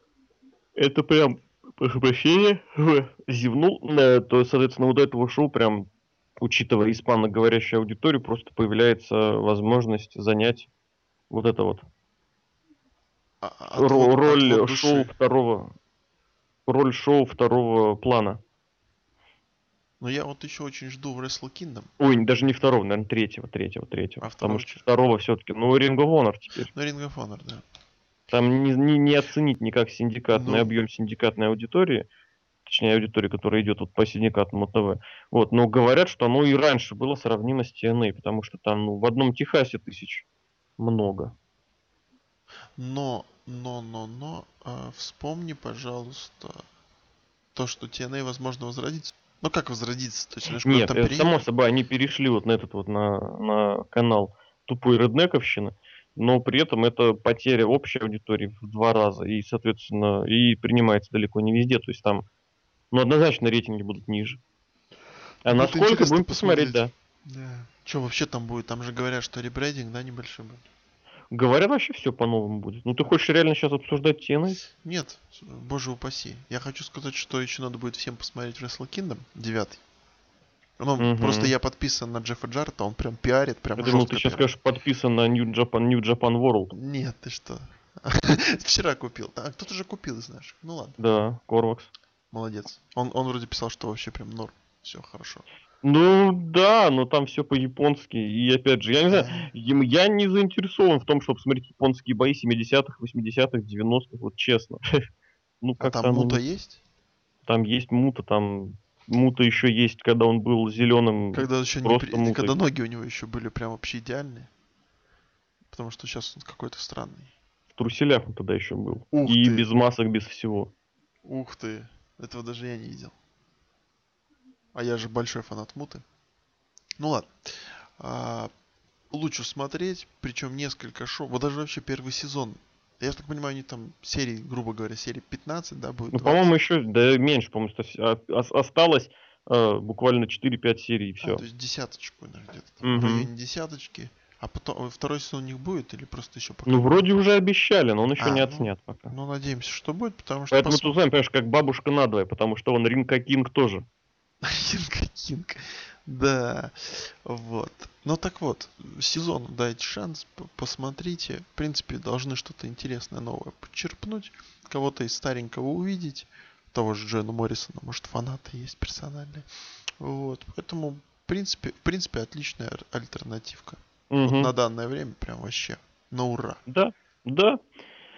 это прям, прошу прощения, *laughs* зевнул, то, соответственно, вот этого шоу прям, учитывая испаноговорящую аудиторию, просто появляется возможность занять вот это вот А- а- ро- роль отвод шоу души. второго роль шоу второго плана. Но я вот еще очень жду Wrestle Kingdom. Ой, даже не второго, наверное, третьего, третьего, третьего. А потому что второго все-таки, ну, Ring of Honor теперь. Ну, Ring of Honor, да. Там не, не, не оценить никак синдикатный Ну. объем синдикатной аудитории, точнее, аудитории, которая идет вот по синдикатному ТВ. Вот, но говорят, что оно и раньше было сравнимо с TNA, потому что там ну, в одном Техасе тысяч много. Но, но, но, но, а, вспомни, пожалуйста, то, что TNA возможно возродится. Ну как возродиться? То есть, Нет, куда-то э, само собой, они перешли вот на этот вот, на, на канал тупой реднековщины, но при этом это потеря общей аудитории в два раза, и, соответственно, и принимается далеко не везде, то есть там, ну, однозначно рейтинги будут ниже. А насколько, будем посмотреть, да. Да. Что вообще там будет? Там же говорят, что ребрейдинг, да, небольшой будет. Говорят, вообще все по-новому будет. Ну, ты хочешь реально сейчас обсуждать TNA? Нет, боже упаси. Я хочу сказать, что еще надо будет всем посмотреть Wrestle Kingdom 9. Ну, Мгм. просто я подписан на Джеффа Джарта, он прям пиарит, прям Я думал, ты сейчас пиарит. скажешь, подписан на New Japan, New Japan World. Нет, ты что? *laughs* Вчера купил. А кто-то же купил из наших. Ну ладно, Да, Корвакс. молодец. Он, он вроде писал, что вообще прям норм. Все хорошо. Ну, да, но там все по-японски. И опять же, я не знаю, Я не заинтересован в том, чтобы смотреть японские бои 70-х, 80-х, 90-х, вот честно. *laughs* Ну, А как-то там оно- мута есть? там есть мута, там мута еще есть, когда он был зеленым. Когда еще не при- когда ноги у него еще были прям вообще идеальные. Потому что сейчас он какой-то странный. В труселях он тогда еще был. Ух И ты. без масок, без всего. Ух ты, этого даже я не видел. А я же большой фанат муты. Ну ладно. А, лучше смотреть, причем несколько шоу. Вот даже вообще первый сезон. Я так понимаю, они там серии, грубо говоря, серии 15, да, будет? Ну, 20? по-моему, еще, да меньше, по-моему, а- ос- осталось э, буквально 4-5 серий и А, все. то есть десяточку, наверное, где-то там, Мгм. в районе десяточки. А потом, э, второй сезон у них будет или просто еще пока? Ну, вроде уже обещали, но он еще А, не ну, отснят пока. Ну, надеемся, что будет, потому что... Поэтому пос- ты знаешь, понимаешь, как бабушка надвое, потому что он Ринка Кинг тоже. Хинка Кинг. Да, вот. Ну так вот, сезону дайте шанс, посмотрите. В принципе, должны что-то интересное новое подчерпнуть. Кого-то из старенького увидеть. Того же Джона Моррисона, может, фанаты есть персональные. Вот, поэтому, в принципе, в принципе отличная альтернативка. Угу. Вот на данное время прям вообще на ура. Да, да.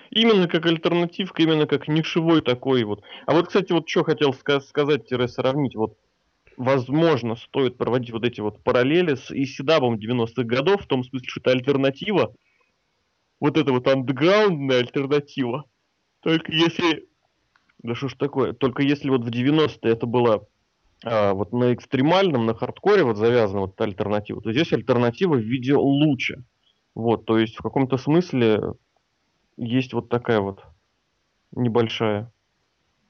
Именно как альтернативка, именно как нишевой такой вот. А вот, кстати, вот что хотел ска- сказать-сравнить. Вот возможно, стоит проводить вот эти вот параллели с Исидабом 90-х годов, в том смысле, что это альтернатива, вот это вот андеграундная альтернатива. Только если... Да что ж такое? Только если вот в 90-е это было а, вот на экстремальном, на хардкоре вот завязана вот эта альтернатива, то здесь альтернатива в виде луча. Вот, то есть в каком-то смысле есть вот такая вот небольшая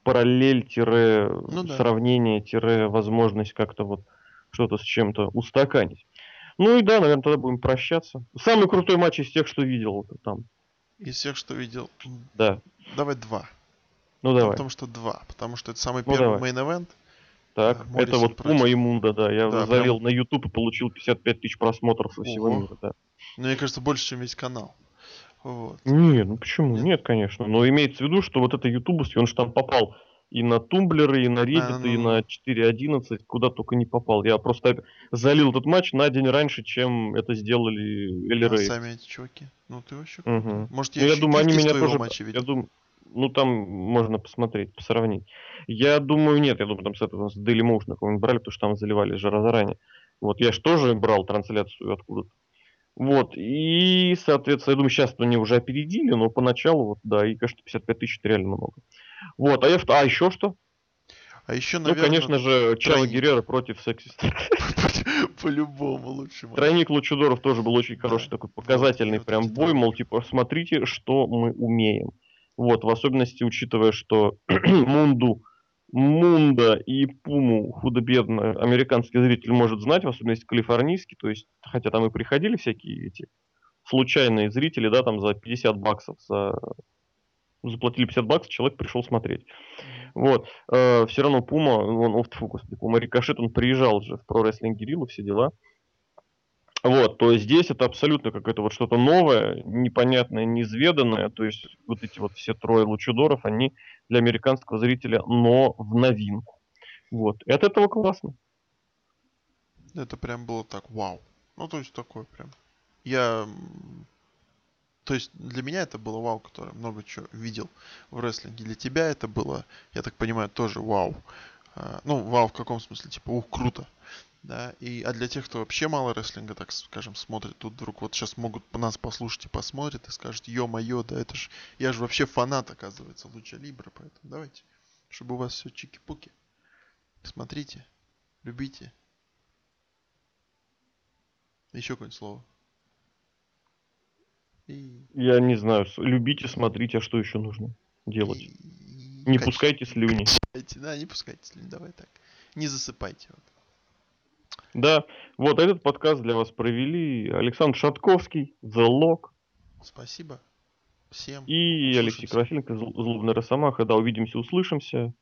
параллель-сравнение-возможность как-то вот что-то с чем-то устаканить. Ну и да, наверное, тогда будем прощаться. Самый крутой матч из тех, что видел вот там. Из всех, что видел? Да. Давай два. Ну давай. Потому что два. Потому что это самый ну, первый main event. Так, Моррисон это вот против... Пума и Мундо, да. Я да, залил прям... на YouTube и получил 55 тысяч просмотров со всего мира, да. Ну, мне кажется, больше, чем весь канал. Вот. Нет, ну почему? Нет? Нет, конечно. Но имеется в виду, что вот это ютубовский, он же там попал и на тумблеры, и на Reddit, а, ну... и на 4.11, куда только не попал. Я просто залил этот матч на день раньше, чем это сделали Элли а сами эти чуваки? Ну ты вообще... Угу. Может, я, ну, я думаю, они меня тоже... Я думаю, ну там можно посмотреть, посравнить. Я думаю, нет, я думаю, там с этого с Daily Motion брали, потому что там заливали же заранее. Вот я же тоже брал трансляцию откуда-то. Вот, и, соответственно, я думаю, сейчас они уже опередили, но поначалу, вот, да, и, конечно, 55 тысяч это реально много. Вот, а, я, а еще что? А еще, наверное... Ну, конечно же, Чао Геррера против Сексиста. *laughs* По-любому лучше. Тройник Лучудоров тоже был очень хороший, такой показательный прям бой, мол, типа, смотрите, что мы умеем. Вот, в особенности, учитывая, что *clears throat* Мунду Мунда и Пуму худо-бедно американский зритель может знать, в особенности калифорнийский, то есть, хотя там и приходили всякие эти случайные зрители, да, там за 50 баксов, за... заплатили 50 баксов, человек пришел смотреть. Вот, э, все равно Пума, он офт фокус, Пума Рикошет, он приезжал же в про рестлинг Гириллу, все дела. Вот, то есть здесь это абсолютно какое-то вот что-то новое, непонятное, неизведанное. То есть вот эти вот все трое лучудоров, они для американского зрителя, но в новинку. Вот, и от этого классно. Это прям было так, вау. Ну, то есть такое прям. Я... То есть для меня это было вау, который много чего видел в рестлинге. Для тебя это было, я так понимаю, тоже вау. А, ну, вау в каком смысле? Типа, ух, круто да, и, а для тех, кто вообще мало рестлинга, так скажем, смотрит, тут вдруг вот сейчас могут нас послушать и посмотрят и скажут, ё-моё, да это ж, я же вообще фанат, оказывается, Луча Либра, поэтому давайте, чтобы у вас все чики-пуки. Смотрите, любите. Еще какое-нибудь слово. И... Я не знаю, любите, смотрите, а что еще нужно делать? И... Не Кач... пускайте слюни. Да, не пускайте слюни, давай так. Не засыпайте. Вот. Да, вот этот подкаст для вас провели Александр Шатковский, The Lock. Спасибо всем. И. Алексей Красиленко, Злобная Росомаха. Да, увидимся, услышимся.